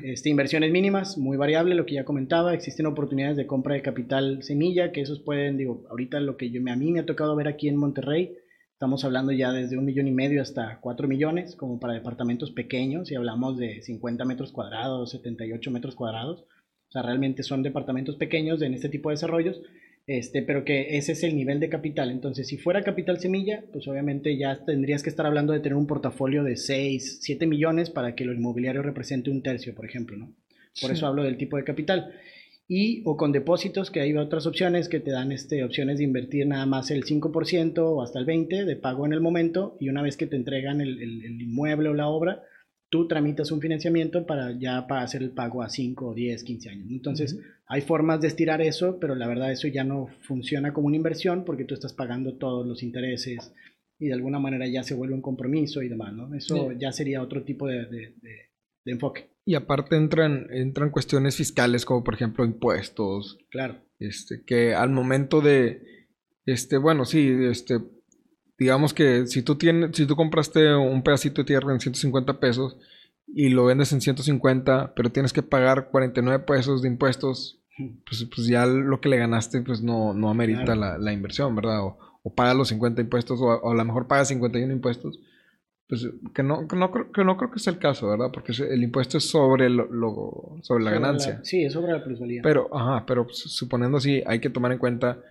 Este, inversiones mínimas, muy variable, lo que ya comentaba. Existen oportunidades de compra de capital semilla, que esos pueden, digo, ahorita lo que yo, a mí me ha tocado ver aquí en Monterrey, estamos hablando ya desde un millón y medio hasta cuatro millones, como para departamentos pequeños, y hablamos de 50 metros cuadrados, 78 metros cuadrados. O sea, realmente son departamentos pequeños en este tipo de desarrollos este, pero que ese es el nivel de capital. Entonces, si fuera capital semilla, pues obviamente ya tendrías que estar hablando de tener un portafolio de 6, 7 millones para que lo inmobiliario represente un tercio, por ejemplo, ¿no? Por eso hablo del tipo de capital. Y o con depósitos, que hay otras opciones que te dan este, opciones de invertir nada más el 5% o hasta el 20% de pago en el momento y una vez que te entregan el, el inmueble o la obra, tú tramitas un financiamiento para ya para hacer el pago a 5, 10, 15 años. Entonces, hay formas de estirar eso, pero la verdad eso ya no funciona como una inversión porque tú estás pagando todos los intereses y de alguna manera ya se vuelve un compromiso y demás, ¿no? Eso ya sería otro tipo de, de, enfoque. Y aparte entran, entran cuestiones fiscales como por ejemplo impuestos. Claro. Este, que al momento de, este, bueno, sí, este, digamos que si tú tienes, si tú compraste un pedacito de tierra en 150 pesos y lo vendes en 150, pero tienes que pagar 49 pesos de impuestos, pues, pues ya lo que le ganaste pues no, no amerita la, inversión, ¿verdad? O, o paga los 50 impuestos o, a lo mejor paga 51 impuestos. Pues que no, que no, que no creo que sea el caso, ¿verdad? Porque el impuesto es sobre lo, sobre la ganancia. sí, es sobre la plusvalía. Pero, ajá, pero pues, suponiendo así, hay que tomar en cuenta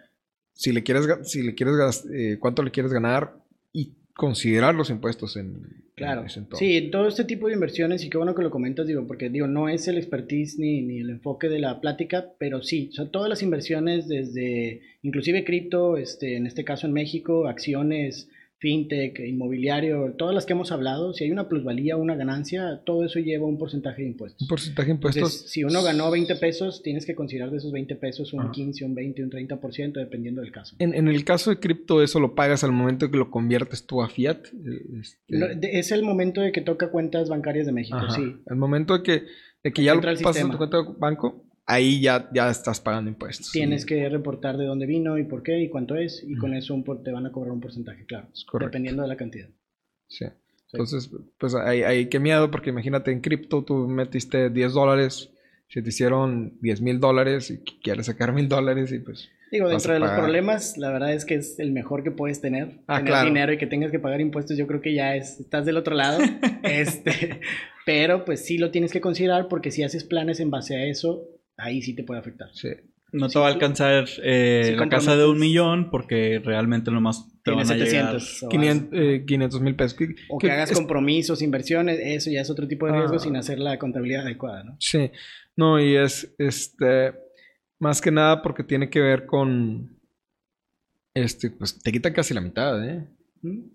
si le quieres, si le quieres eh, cuánto le quieres ganar y considerar los impuestos en, claro. Sí, todo este tipo de inversiones, y qué bueno que lo comentas, digo, porque digo, no es el expertise ni, ni el enfoque de la plática, pero sí, o todas las inversiones desde, inclusive cripto, este, en este caso en México, acciones, fintech, inmobiliario, todas las que hemos hablado, si hay una plusvalía, una ganancia, todo eso lleva un porcentaje de impuestos. Un porcentaje de impuestos. si uno ganó 20 pesos, tienes que considerar de esos 20 pesos un 15, un 20, un 30%, dependiendo del caso. En, en el caso de cripto, eso lo pagas al momento que lo conviertes tú a fiat. Este es el momento de que toca cuentas bancarias de México, sí. El momento de que, de que ya lo pasas a tu cuenta de banco, ahí ya, ya estás pagando impuestos. Tienes que reportar de dónde vino y por qué y cuánto es, y con eso te van a cobrar un porcentaje, claro. Dependiendo de la cantidad. Sí. Entonces, pues hay, hay qué miedo, porque imagínate en cripto tú metiste 10 dólares, si te hicieron 10 mil dólares y quieres sacar mil dólares y pues... Digo, dentro de los problemas, la verdad es que es el mejor que puedes tener. Ah, tener dinero y que tengas que pagar impuestos, yo creo que ya es, estás del otro lado. [laughs] este, pero pues sí lo tienes que considerar porque si haces planes en base a eso, ahí sí te puede afectar. Sí. No te va a alcanzar eh, la casa de un millón porque realmente nomás te van a 700 500 mil pesos. O que, hagas compromisos, inversiones, eso ya es otro tipo de riesgo ah. sin hacer la contabilidad adecuada, ¿no? Sí. No, y es este más que nada porque tiene que ver con este, pues te quita casi la mitad, ¿eh?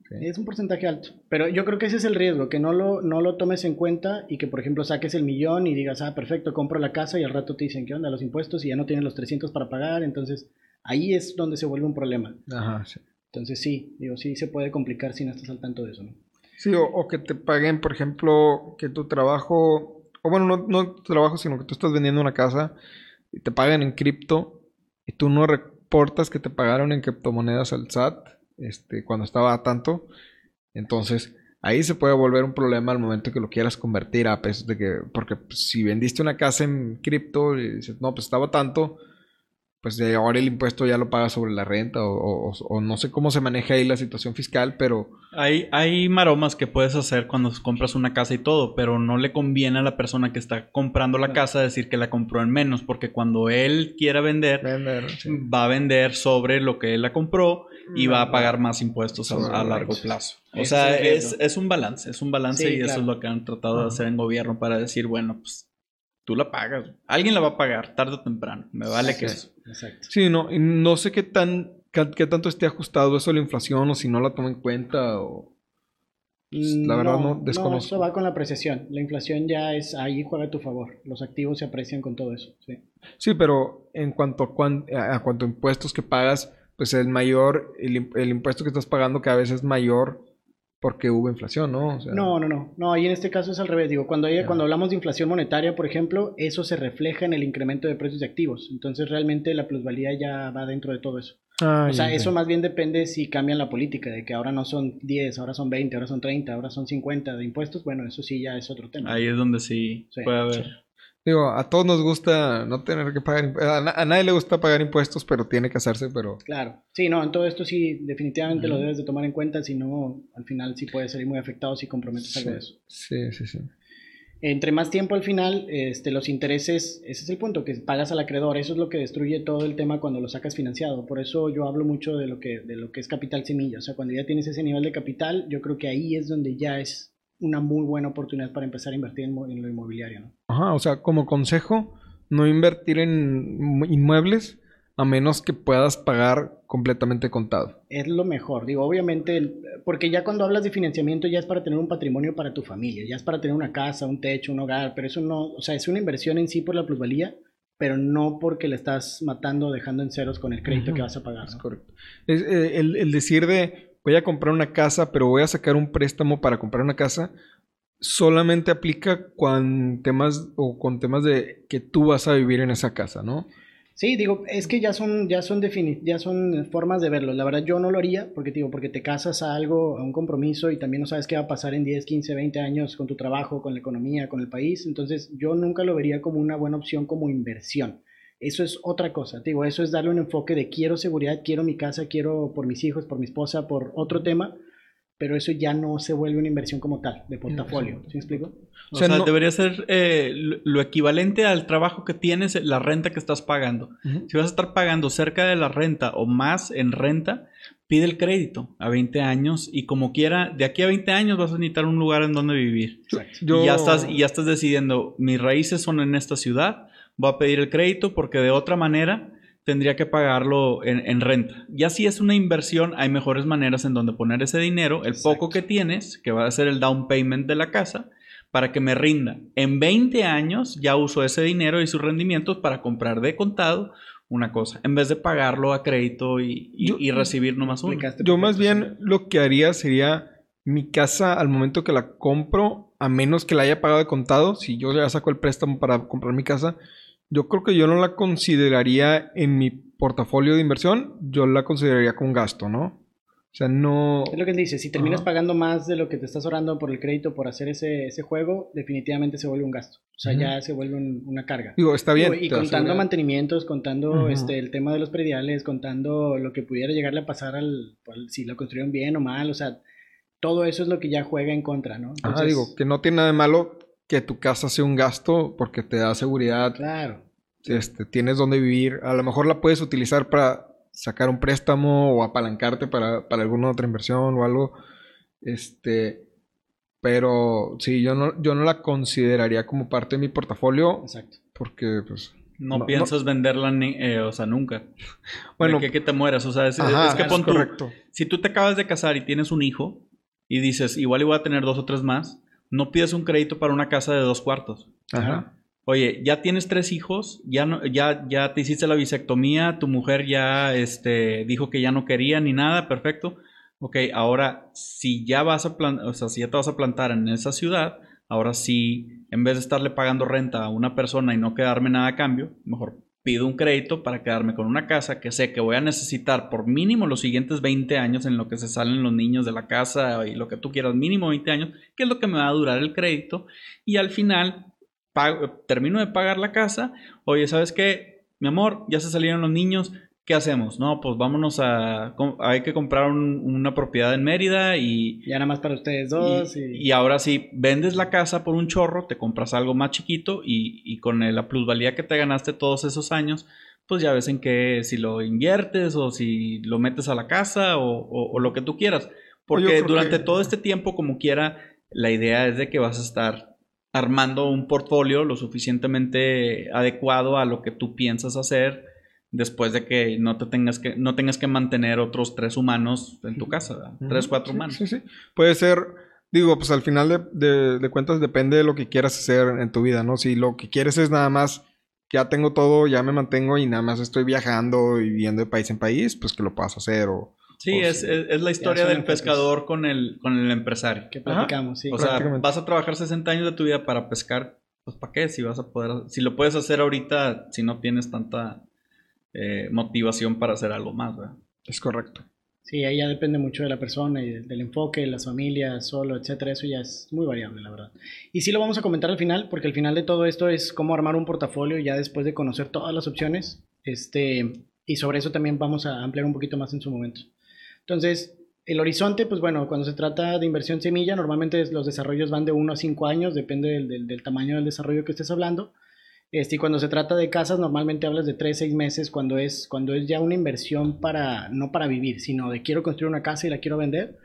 Es un porcentaje alto. Pero yo creo que ese es el riesgo, que no lo, no lo tomes en cuenta y que, por ejemplo, saques el millón y digas, ah, perfecto, compro la casa y al rato te dicen, ¿qué onda? Los impuestos y ya no tienes los 300 para pagar. Entonces, ahí es donde se vuelve un problema. Ajá, sí. Entonces, sí, digo, sí se puede complicar si no estás al tanto de eso, ¿no? Sí, o, que te paguen, por ejemplo, que tu trabajo, o bueno, no, no tu trabajo, sino que tú estás vendiendo una casa y te pagan en cripto y tú no reportas que te pagaron en criptomonedas al SAT este, cuando estaba a tanto. Entonces, ahí se puede volver un problema al momento que lo quieras convertir a pesos de que, porque pues, si vendiste una casa en cripto y dices, no, pues estaba tanto, pues de ahora el impuesto ya lo paga sobre la renta o, no sé cómo se maneja ahí la situación fiscal, pero... Hay, hay maromas que puedes hacer cuando compras una casa y todo, pero no le conviene a la persona que está comprando la casa decir que la compró en menos, porque cuando él quiera vender, va a vender sobre lo que él la compró y va a pagar más impuestos a, largo plazo. O sea, es, un balance, es un balance y eso es lo que han tratado de hacer en gobierno para decir, bueno, pues tú la pagas. Alguien la va a pagar tarde o temprano. Me vale que eso. Exacto. Sí, no, no sé qué tan ¿qué, qué tanto esté ajustado eso a la inflación o si no la toma en cuenta o... Pues, la verdad no, desconozco. eso va con la apreciación. La inflación ya es ahí juega a tu favor. Los activos se aprecian con todo eso. Sí, sí pero en cuanto a, a cuanto a impuestos que pagas, pues el mayor, el, el, impuesto que estás pagando cada vez es mayor porque hubo inflación, ¿no? no, no, no. No, ahí en este caso es al revés. Digo, cuando, hay, cuando hablamos de inflación monetaria, por ejemplo, eso se refleja en el incremento de precios de activos. Entonces, realmente la plusvalía ya va dentro de todo eso. Ah, o sea, eso más bien depende si cambian la política, de que ahora no son 10, ahora son 20, ahora son 30, ahora son 50 de impuestos. Bueno, eso sí ya es otro tema. Ahí es donde sí, puede haber. Digo, a todos nos gusta no tener que pagar a, a, nadie le gusta pagar impuestos, pero tiene que hacerse, pero... Claro. Sí, no, en todo esto sí, definitivamente lo debes de tomar en cuenta, si no, al final sí puedes salir muy afectado si comprometes algo de eso. Sí, sí, sí. Entre más tiempo al final, este, los intereses, ese es el punto, que pagas al acreedor, eso es lo que destruye todo el tema cuando lo sacas financiado. Por eso yo hablo mucho de lo que, de lo que es capital semilla. O sea, cuando ya tienes ese nivel de capital, yo creo que ahí es donde ya es una muy buena oportunidad para empezar a invertir en, lo inmobiliario. ¿no? Ajá, o sea, como consejo, no invertir en inmuebles a menos que puedas pagar completamente contado. Es lo mejor, digo, obviamente, porque ya cuando hablas de financiamiento ya es para tener un patrimonio para tu familia, ya es para tener una casa, un techo, un hogar, pero eso no, o sea, es una inversión en sí por la plusvalía, pero no porque le estás matando dejando en ceros con el crédito que vas a pagar. Es correcto. Es, eh, el, el decir de voy a comprar una casa, pero voy a sacar un préstamo para comprar una casa, solamente aplica con temas o con temas de que tú vas a vivir en esa casa, ¿no? Sí, digo, es que ya son, ya son ya son formas de verlo. La verdad, yo no lo haría, porque digo, porque te casas a algo, a un compromiso, y también no sabes qué va a pasar en 10, 15, 20 años con tu trabajo, con la economía, con el país. Entonces, yo nunca lo vería como una buena opción como inversión. Eso es otra cosa, digo, eso es darle un enfoque de quiero seguridad, quiero mi casa, quiero por mis hijos, por mi esposa, por otro tema, pero eso ya no se vuelve una inversión como tal, de portafolio. ¿Sí me explico? O, sea, debería ser eh, lo equivalente al trabajo que tienes, la renta que estás pagando. Si vas a estar pagando cerca de la renta o más en renta, pide el crédito a 20 años y como quiera, de aquí a 20 años vas a necesitar un lugar en donde vivir. Y, ya estás, y ya estás decidiendo, mis raíces son en esta ciudad, voy a pedir el crédito porque de otra manera tendría que pagarlo en, renta. Ya si es una inversión, hay mejores maneras en donde poner ese dinero, el poco que tienes, que va a ser el down payment de la casa, para que me rinda. En 20 años ya uso ese dinero y sus rendimientos para comprar de contado una cosa, en vez de pagarlo a crédito y, y, recibir nomás uno. Yo más bien lo que haría sería mi casa al momento que la compro, a menos que la haya pagado de contado, si yo ya saco el préstamo para comprar mi casa, yo creo que yo no la consideraría en mi portafolio de inversión, yo la consideraría como un gasto, ¿no? O sea, no... Es lo que dice, si terminas pagando más de lo que te estás ahorrando por el crédito por hacer ese, ese juego, definitivamente se vuelve un gasto. O sea, ya se vuelve una carga. Digo, está bien. y contando mantenimientos, contando este, el tema de los prediales, contando lo que pudiera llegarle a pasar al, si lo construyeron bien o mal, o sea, todo eso es lo que ya juega en contra, ¿no? Ah, digo, que no tiene nada de malo que tu casa sea un gasto porque te da seguridad. Claro. Este, tienes donde vivir. A lo mejor la puedes utilizar para sacar un préstamo o apalancarte para, alguna otra inversión o algo. Este, pero sí, yo no, yo no la consideraría como parte de mi portafolio. Exacto. Porque, pues. No, piensas venderla, ni, eh, o sea, nunca. [laughs] Bueno. Que, que te mueras. O sea, es, que pon correcto. Si tú te acabas de casar y tienes un hijo y dices, igual iba a tener dos o tres más, no pides un crédito para una casa de dos cuartos. Ajá. Oye, ya tienes tres hijos, ya no, ya, ya te hiciste la bisectomía, tu mujer ya este, dijo que ya no quería ni nada, perfecto. Ok, ahora si ya vas a plantar, o sea, si ya te vas a plantar en esa ciudad, ahora sí, en vez de estarle pagando renta a una persona y no quedarme nada a cambio, mejor pido un crédito para quedarme con una casa que sé que voy a necesitar por mínimo los siguientes 20 años en lo que se salen los niños de la casa y lo que tú quieras, mínimo 20 años, que es lo que me va a durar el crédito. Y al final termino de pagar la casa, oye, ¿sabes qué? Mi amor, ya se salieron los niños, ¿qué hacemos? No, pues vámonos a... Hay que comprar una propiedad en Mérida y... Ya nada más para ustedes dos. Y, ahora sí, vendes la casa por un chorro, te compras algo más chiquito y, con la plusvalía que te ganaste todos esos años, pues ya ves en qué, si lo inviertes o si lo metes a la casa o, lo que tú quieras. Porque durante todo este tiempo, como quiera, la idea es de que vas a estar armando un portfolio lo suficientemente adecuado a lo que tú piensas hacer después de que no te tengas que, no tengas que mantener otros tres humanos en tu casa, ¿verdad? tres, cuatro Sí, humanos. Sí, sí. Puede ser, digo, pues al final de, de- de cuentas depende de lo que quieras hacer en tu vida, ¿no? Si lo que quieres es nada más, ya tengo todo, ya me mantengo y nada más estoy viajando y viviendo de país en país, pues que lo puedas hacer o... Sí, o es, si- es, es la historia del pescador con el, con el empresario. Que platicamos, sí. O sea, vas a trabajar 60 años de tu vida para pescar, pues ¿para qué? Si vas a poder, si lo puedes hacer ahorita, si no tienes tanta eh, motivación para hacer algo más, ¿verdad? Es correcto. Sí, ahí ya depende mucho de la persona y de- del enfoque, las familias, solo, etcétera. Eso ya es muy variable, la verdad. Y sí lo vamos a comentar al final, porque al final de todo esto es cómo armar un portafolio ya después de conocer todas las opciones. Este, y sobre eso también vamos a ampliar un poquito más en su momento. Entonces, el horizonte, pues bueno, cuando se trata de inversión semilla, normalmente los desarrollos van de 1 a 5 años, depende del, del- del tamaño del desarrollo que estés hablando. Este, y cuando se trata de casas, normalmente hablas de 3, 6 meses cuando es, cuando es ya una inversión para, no para vivir, sino de quiero construir una casa y la quiero vender.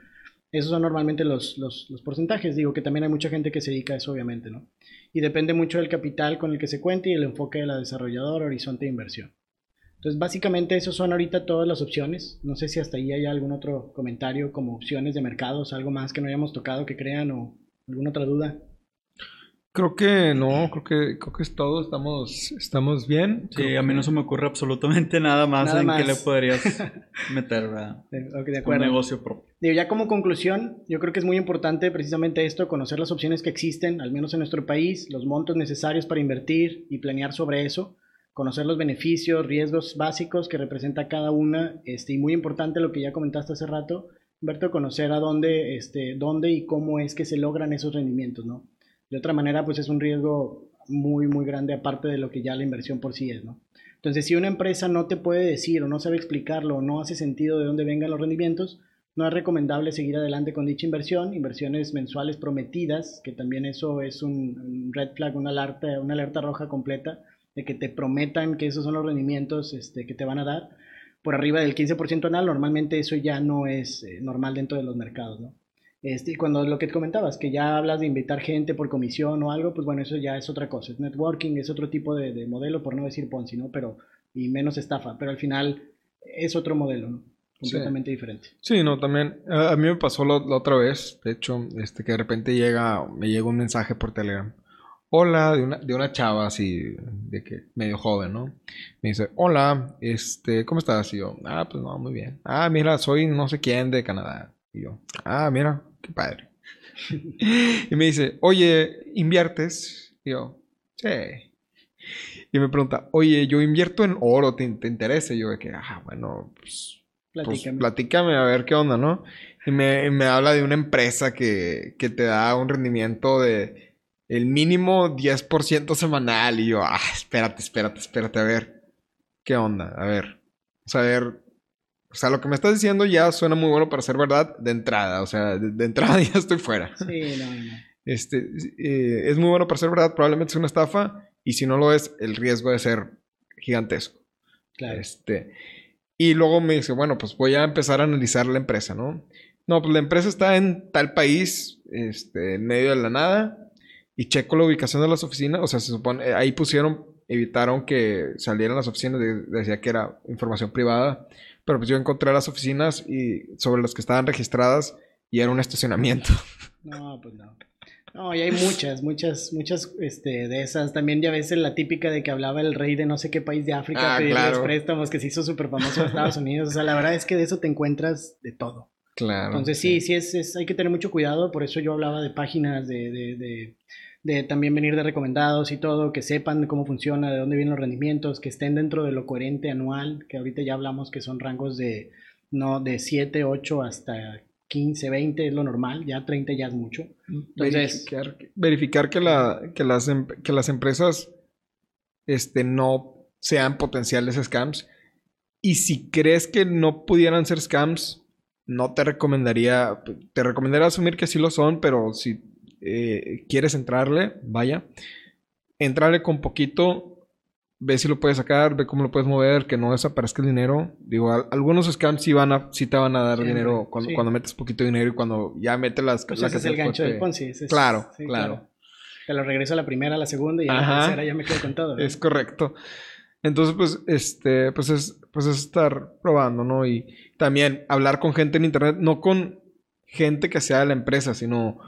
Esos son normalmente los, los, los porcentajes. Digo que también hay mucha gente que se dedica a eso, obviamente, ¿no? Y depende mucho del capital con el que se cuente y el enfoque de la desarrolladora, horizonte de inversión. Entonces, básicamente, esos son ahorita todas las opciones. No sé si hasta ahí hay algún otro comentario como opciones de mercados, algo más que no hayamos tocado que crean o alguna otra duda. Creo que no, creo que, creo que es todo, estamos, estamos bien. Sí, Creo a mí no se me ocurre absolutamente nada más Nada en más. que le podrías [laughs] meter, ¿verdad? De, de Un acuerdo. negocio propio. Digo, ya como conclusión, yo creo que es muy importante precisamente esto, conocer las opciones que existen, al menos en nuestro país, los montos necesarios para invertir y planear sobre eso, conocer los beneficios, riesgos básicos que representa cada una, este, y muy importante lo que ya comentaste hace rato, Humberto, conocer a dónde, este, dónde y cómo es que se logran esos rendimientos, ¿no? De otra manera, pues es un riesgo muy, muy grande aparte de lo que ya la inversión por sí es, ¿no? Entonces, si una empresa no te puede decir o no sabe explicarlo o no hace sentido de dónde vengan los rendimientos, no es recomendable seguir adelante con dicha inversión, inversiones mensuales prometidas, que también eso es un, red flag, una alerta, una alerta roja completa de que te prometan que esos son los rendimientos este, que te van a dar por arriba del 15% anual, normalmente eso ya no es eh, normal dentro de los mercados. Este, y cuando lo que te comentabas, que ya hablas de invitar gente por comisión o algo, pues bueno, eso ya es otra cosa, es networking, es otro tipo de, de modelo, por no decir Ponzi, ¿no? Pero, y menos estafa, pero al final es otro modelo, ¿no? Sí. Completamente diferente. Sí, no, también. A, a mí me pasó la, la otra vez, de hecho, este, que de repente llega, me llega un mensaje por Telegram. Hola, de una, de una chava así, de que medio joven, ¿no? Me dice, hola, este, ¿cómo estás? Y yo, ah, pues no, muy bien. Ah, mira, soy no sé quién de Canadá. Y yo, ah, mira, qué padre. y me dice, oye, ¿inviertes? Y yo, sí. Y me pregunta, oye, yo invierto en oro, ¿te, te interesa? Y yo, de que, ah, bueno, pues pues, Platícame. platícame a ver qué onda, ¿no? Y me, me habla de una empresa que, que te da un rendimiento de el mínimo 10% semanal. Y yo, ah, espérate, espérate, espérate, a ver. ¿Qué onda? A ver. O sea, a ver. O sea, lo que me estás diciendo ya suena muy bueno para ser verdad de entrada. O sea, de, de entrada [laughs] ya estoy fuera. Sí, no, no. Este, eh, es muy bueno para ser verdad, probablemente es una estafa. Y si no lo es, el riesgo de ser gigantesco. Claro. Este, y luego me dice, bueno, pues voy a empezar a analizar la empresa, ¿no? No, pues la empresa está en tal país, este, en medio de la nada, y checo la ubicación de las oficinas, o sea, se supone, eh, ahí pusieron, evitaron que salieran las oficinas, de- decía que era información privada, pero pues yo encontré las oficinas y sobre las que estaban registradas y era un estacionamiento. [laughs] No, pues no. No, y hay muchas, muchas, muchas este, de esas. También ya ves la típica de que hablaba el rey de no sé qué país de África Ah, pedirles claro. préstamos que se hizo súper famoso en Estados Unidos. O sea, la verdad es que de eso te encuentras de todo. Claro. Entonces sí, sí, es, es- hay que tener mucho cuidado. Por eso yo hablaba de páginas, de, de, de, de también venir de recomendados y todo, que sepan cómo funciona, de dónde vienen los rendimientos, que estén dentro de lo coherente anual, que ahorita ya hablamos que son rangos de, no, de 7, 8 hasta 15, 20 es lo normal, ya 30 ya es mucho. Entonces- verificar, verificar que, la, que, las, em- que las empresas este, no sean potenciales scams. Y si crees que no pudieran ser scams, no te recomendaría, te recomendaría asumir que sí lo son, pero si eh, quieres entrarle, vaya, entrarle con poquito, ve si lo puedes sacar, ve cómo lo puedes mover, que no desaparezca el dinero. Digo, al- algunos scams sí, van a, sí te van a dar dinero cuando, sí. cuando metes poquito dinero y cuando ya metes las Pues la ese es el gancho del. Ponzi. es- Claro, claro. Te lo regreso a la primera, a la segunda y a la tercera ya me quedo con todo. ¿no? Es correcto. Entonces, pues, este, pues es, pues es estar probando, ¿no? Y también hablar con gente en internet, no con gente que sea de la empresa, sino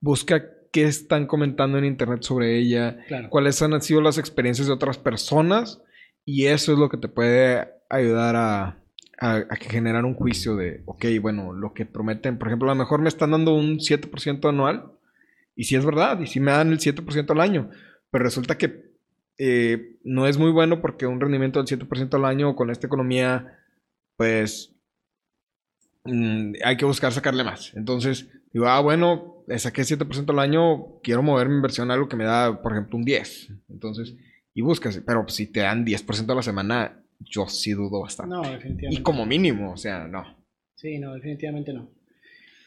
busca qué están comentando en internet sobre ella, Claro. cuáles han sido las experiencias de otras personas, y eso es lo que te puede ayudar a, a, a que generar un juicio de, ok, bueno, lo que prometen, por ejemplo, a lo mejor me están dando un 7% anual, y sí es verdad, y sí me dan el 7% al año, pero resulta que eh, no es muy bueno porque un rendimiento del 7% al año con esta economía, pues mm, hay que buscar sacarle más. Entonces, digo, ah, bueno, le saqué 7% al año, quiero mover mi inversión a algo que me da, por ejemplo, un 10. Entonces, y buscas, pero si te dan 10% a la semana, yo sí dudo bastante. No, definitivamente. y como mínimo, o sea, no. Sí, no, definitivamente no.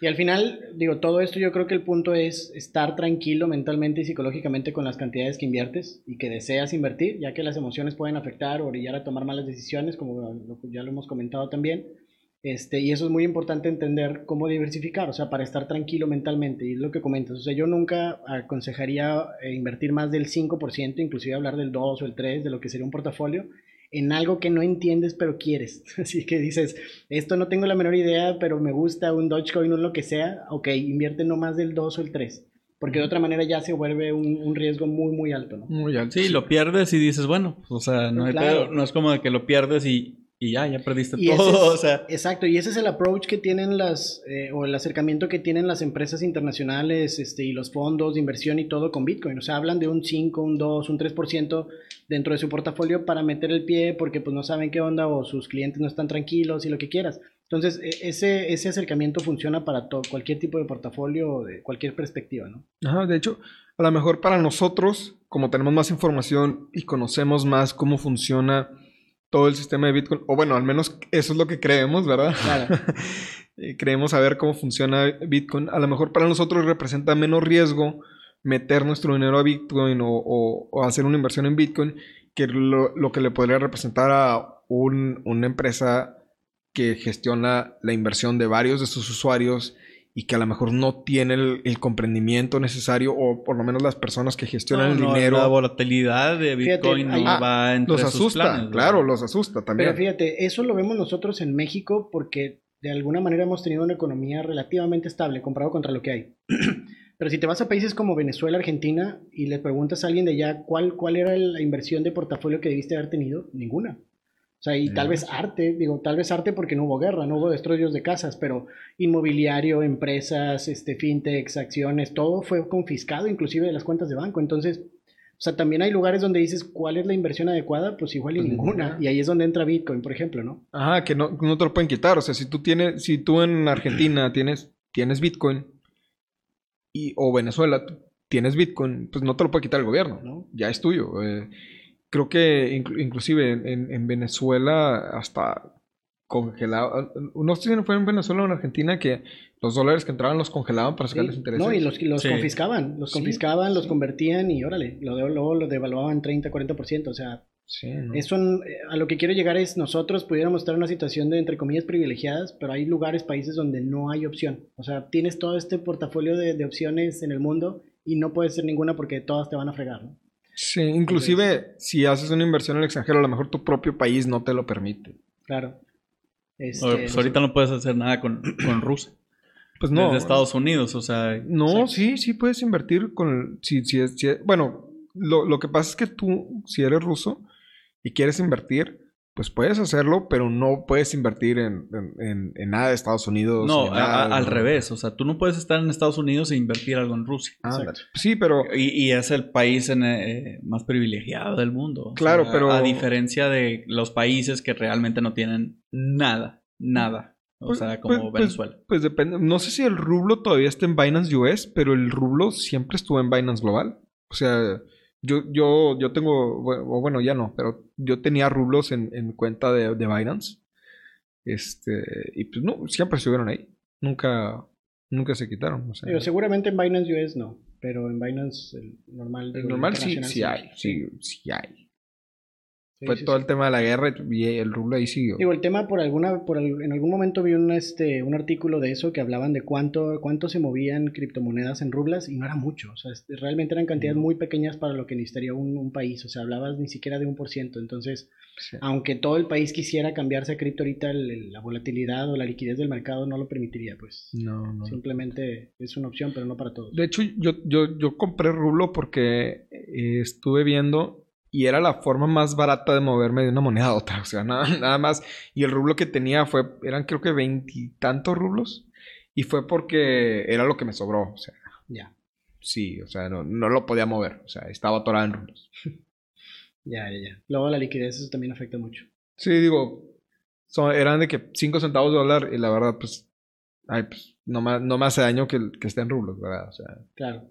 Y al final, digo, todo esto yo creo que el punto es estar tranquilo mentalmente y psicológicamente con las cantidades que inviertes y que deseas invertir, ya que las emociones pueden afectar o orillar a tomar malas decisiones, como ya lo hemos comentado también. Este, y eso es muy importante entender cómo diversificar, o sea, para estar tranquilo mentalmente. Y es lo que comentas, o sea, yo nunca aconsejaría eh, invertir más del 5%, inclusive hablar del 2 o el 3 de lo que sería un portafolio, en algo que no entiendes pero quieres. [laughs] Así que dices, esto no tengo la menor idea, pero me gusta un Dogecoin o lo que sea, ok, invierte no más del 2 o el 3, porque de otra manera ya se vuelve un, un riesgo muy, muy alto, ¿no? Muy alto. Sí, lo pierdes y dices, bueno, pues, o sea, no hay Claro. pedo. No es como de que lo pierdes y, y ya, ya perdiste Y todo. es- o sea, Exacto, y ese es el approach que tienen las, eh, o el acercamiento que tienen las empresas internacionales este, y los fondos de inversión y todo con Bitcoin. O sea, hablan de un 5, un 2, un 3% dentro de su portafolio para meter el pie porque pues no saben qué onda o sus clientes no están tranquilos y lo que quieras. Entonces, e- ese, ese acercamiento funciona para to- cualquier tipo de portafolio o de cualquier perspectiva, ¿no? Ajá, de hecho, a lo mejor para nosotros, como tenemos más información y conocemos más cómo funciona todo el sistema de Bitcoin, o bueno, al menos eso es lo que creemos, ¿verdad? Claro. [laughs] Eh, creemos saber cómo funciona Bitcoin. A lo mejor para nosotros representa menos riesgo meter nuestro dinero a Bitcoin o, o- o hacer una inversión en Bitcoin que lo, lo que le podría representar a un- una empresa que gestiona la inversión de varios de sus usuarios y que a lo mejor no tiene el, el comprendimiento necesario o por lo menos las personas que gestionan no, el no, dinero la volatilidad de Fíjate, Bitcoin ahí- no Ah, va entre los sus asusta, planes, claro, los asusta también. Pero fíjate, eso lo vemos nosotros en México porque de alguna manera hemos tenido una economía relativamente estable comparado contra lo que hay. [clears throat] Pero si te vas a países como Venezuela, Argentina y le preguntas a alguien de allá cuál, cuál era la inversión de portafolio que debiste haber tenido, ninguna. O sea, y tal vez arte, digo, tal vez arte porque no hubo guerra, no hubo destrozos de casas, pero inmobiliario, empresas, este, fintechs, acciones, todo fue confiscado, inclusive de las cuentas de banco. Entonces, o sea, también hay lugares donde dices cuál es la inversión adecuada, pues igual y Pues ninguna. ninguna. Y ahí es donde entra Bitcoin, por ejemplo, ¿no? Ajá, que no, no te lo pueden quitar. O sea, si tú tienes, si tú en [clears throat] Argentina tienes, tienes Bitcoin y, o Venezuela tienes Bitcoin, pues no te lo puede quitar el gobierno, ¿no? Ya es tuyo. Eh, creo que inclu- inclusive en, en- en Venezuela hasta congelado. No sé si fue en Venezuela o en Argentina que los dólares que entraban los congelaban para sacarles Sí, intereses. No, y los, y los Sí. confiscaban, los Sí, confiscaban, los convertían y órale, lo de, luego lo devaluaban 30, 40%, o sea, Sí, ¿no? eso a lo que quiero llegar es nosotros pudiéramos estar en una situación de entre comillas privilegiadas, pero hay lugares, países donde no hay opción, o sea, tienes todo este portafolio de, de opciones en el mundo y no puedes ser ninguna porque todas te van a fregar, ¿no? Sí, inclusive si haces una inversión en el extranjero, a lo mejor tu propio país no te lo permite. Claro. Este, Oye, pues ahorita no puedes hacer nada con, con Rusia. Pues no. Desde Estados Unidos, o sea. No, o sea, sí, sí puedes invertir con el, si, si es, si es- bueno, lo, lo que pasa es que tú, si eres ruso y quieres invertir, pues puedes hacerlo, pero no puedes invertir en, en- en- en nada de Estados Unidos. No, a- nada a- de- al revés. O sea, tú no puedes estar en Estados Unidos e invertir algo en Rusia. Ah, sí, pero Y, y es el país en, eh, más privilegiado del mundo. O Claro, sea, pero- A diferencia de los países que realmente no tienen nada, nada. O Pues- sea, como pues- pues- Venezuela. pues depende. No sé si el rublo todavía está en Binance US, pero el rublo siempre estuvo en Binance Global. O sea, yo, yo, yo tengo, bueno, o bueno, ya no, pero yo tenía rublos en, en cuenta de, de Binance. Este, y pues no, siempre estuvieron ahí. Nunca, nunca se quitaron. o sea. Digo, seguramente en Binance US no, pero en Binance el normal. el normal sí, sí hay, sí, sí hay. Fue todo el tema de la guerra y el rublo ahí siguió. Digo, el tema por alguna, por en algún momento vi un, este, un artículo de eso que hablaban de cuánto, cuánto se movían criptomonedas en rublas y no era mucho. O sea, realmente eran cantidades muy pequeñas para lo que necesitaría un, país. O sea, hablabas ni siquiera de un por ciento. Entonces, aunque todo el país quisiera cambiarse a cripto ahorita, la volatilidad o la liquidez del mercado no lo permitiría, pues. No, no. Simplemente es una opción, pero no para todos. De hecho, yo, yo, yo compré rublo porque eh, estuve viendo y era la forma más barata de moverme de una moneda a otra. O sea, [laughs] nada, nada más. Y el rublo que tenía fue, eran creo que veintitantos rublos. Y fue porque era lo que me sobró. O sea, ya. Sí, o sea, no, lo podía mover. O sea, estaba atorado en rublos. [laughs] ya, ya, ya. Luego la liquidez eso también afecta mucho. Sí, digo, eran de que 5 centavos de dólar y la verdad, pues, ay, pues, no me, no me hace daño que, que esté en rublos, ¿verdad? O sea. Claro.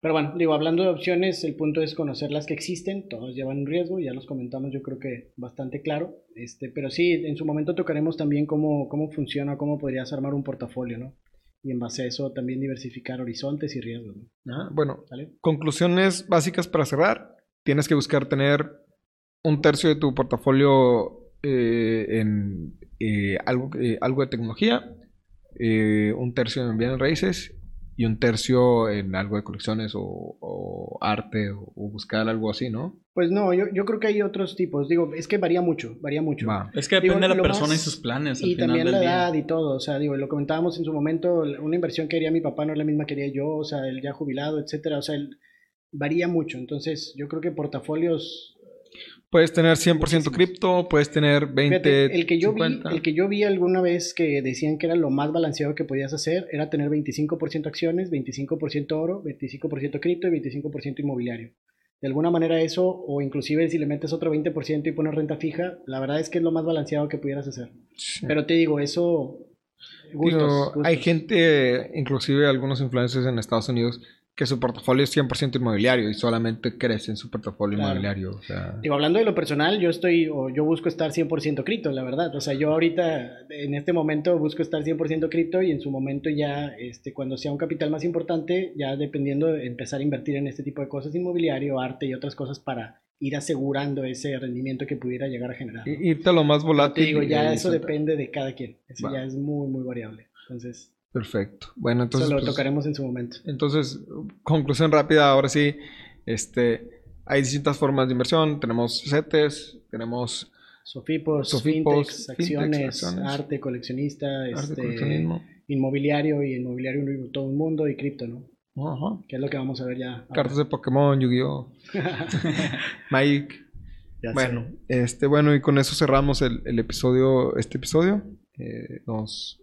Pero bueno, digo, hablando de opciones, el punto es conocer las que existen, todos llevan un riesgo, ya los comentamos yo creo que bastante claro, este, pero sí, en su momento tocaremos también cómo, cómo funciona, cómo podrías armar un portafolio, ¿no? Y en base a eso también diversificar horizontes y riesgos. ¿no? bueno, conclusiones básicas para cerrar, tienes que buscar tener un tercio de tu portafolio eh, en eh, algo, eh, algo de tecnología, un tercio en bienes raíces y un tercio en algo de colecciones o, arte o, buscar algo así, ¿no? Pues no, yo, yo, creo que hay otros tipos. Digo, es que varía mucho, varía mucho. Es que depende de la persona y sus planes. y también la edad y todo. O sea, digo, lo comentábamos en su momento, una inversión que haría mi papá no es la misma que haría yo, o sea, el ya jubilado, etcétera. O sea, varía mucho. Entonces, yo creo que portafolios Puedes tener 100% cripto, puedes tener 20, el que yo Vi, el que yo vi alguna vez que decían que era lo más balanceado que podías hacer era tener 25% acciones, 25% oro, 25% cripto y 25% inmobiliario. De alguna manera eso, o inclusive si le metes otro 20% y pones renta fija, la verdad es que es lo más balanceado que pudieras hacer. Pero te digo, eso... Hay gente, inclusive algunos influencers en Estados Unidos, que su portafolio es 100% inmobiliario y solamente crece en su portafolio inmobiliario. O sea... Digo, hablando de lo personal, yo estoy o yo busco estar 100% cripto, la verdad. O sea, yo ahorita, en este momento, busco estar 100% cripto y en su momento ya, este, cuando sea un capital más importante, ya dependiendo, de empezar a invertir en este tipo de cosas, inmobiliario, arte y otras cosas para ir asegurando ese rendimiento que pudiera llegar a generar. Irte a lo más volátil. Te digo, ya eso depende de cada quien. Eso ya es muy, muy variable. Entonces... Perfecto. Bueno, entonces. Eso lo pues, tocaremos en su momento. Entonces, conclusión rápida, ahora sí. Este, hay distintas formas de inversión. Tenemos CETES, tenemos. Sofipos, Sofipos acciones, arte, coleccionista, este, inmobiliario y inmobiliario todo el mundo y cripto, ¿no? Ajá. Que es lo que vamos a ver ya. Cartas de Pokémon, Yu-Gi-Oh! [laughs] Magic. bueno, este, bueno, y con eso cerramos el, el episodio, este episodio. Eh, nos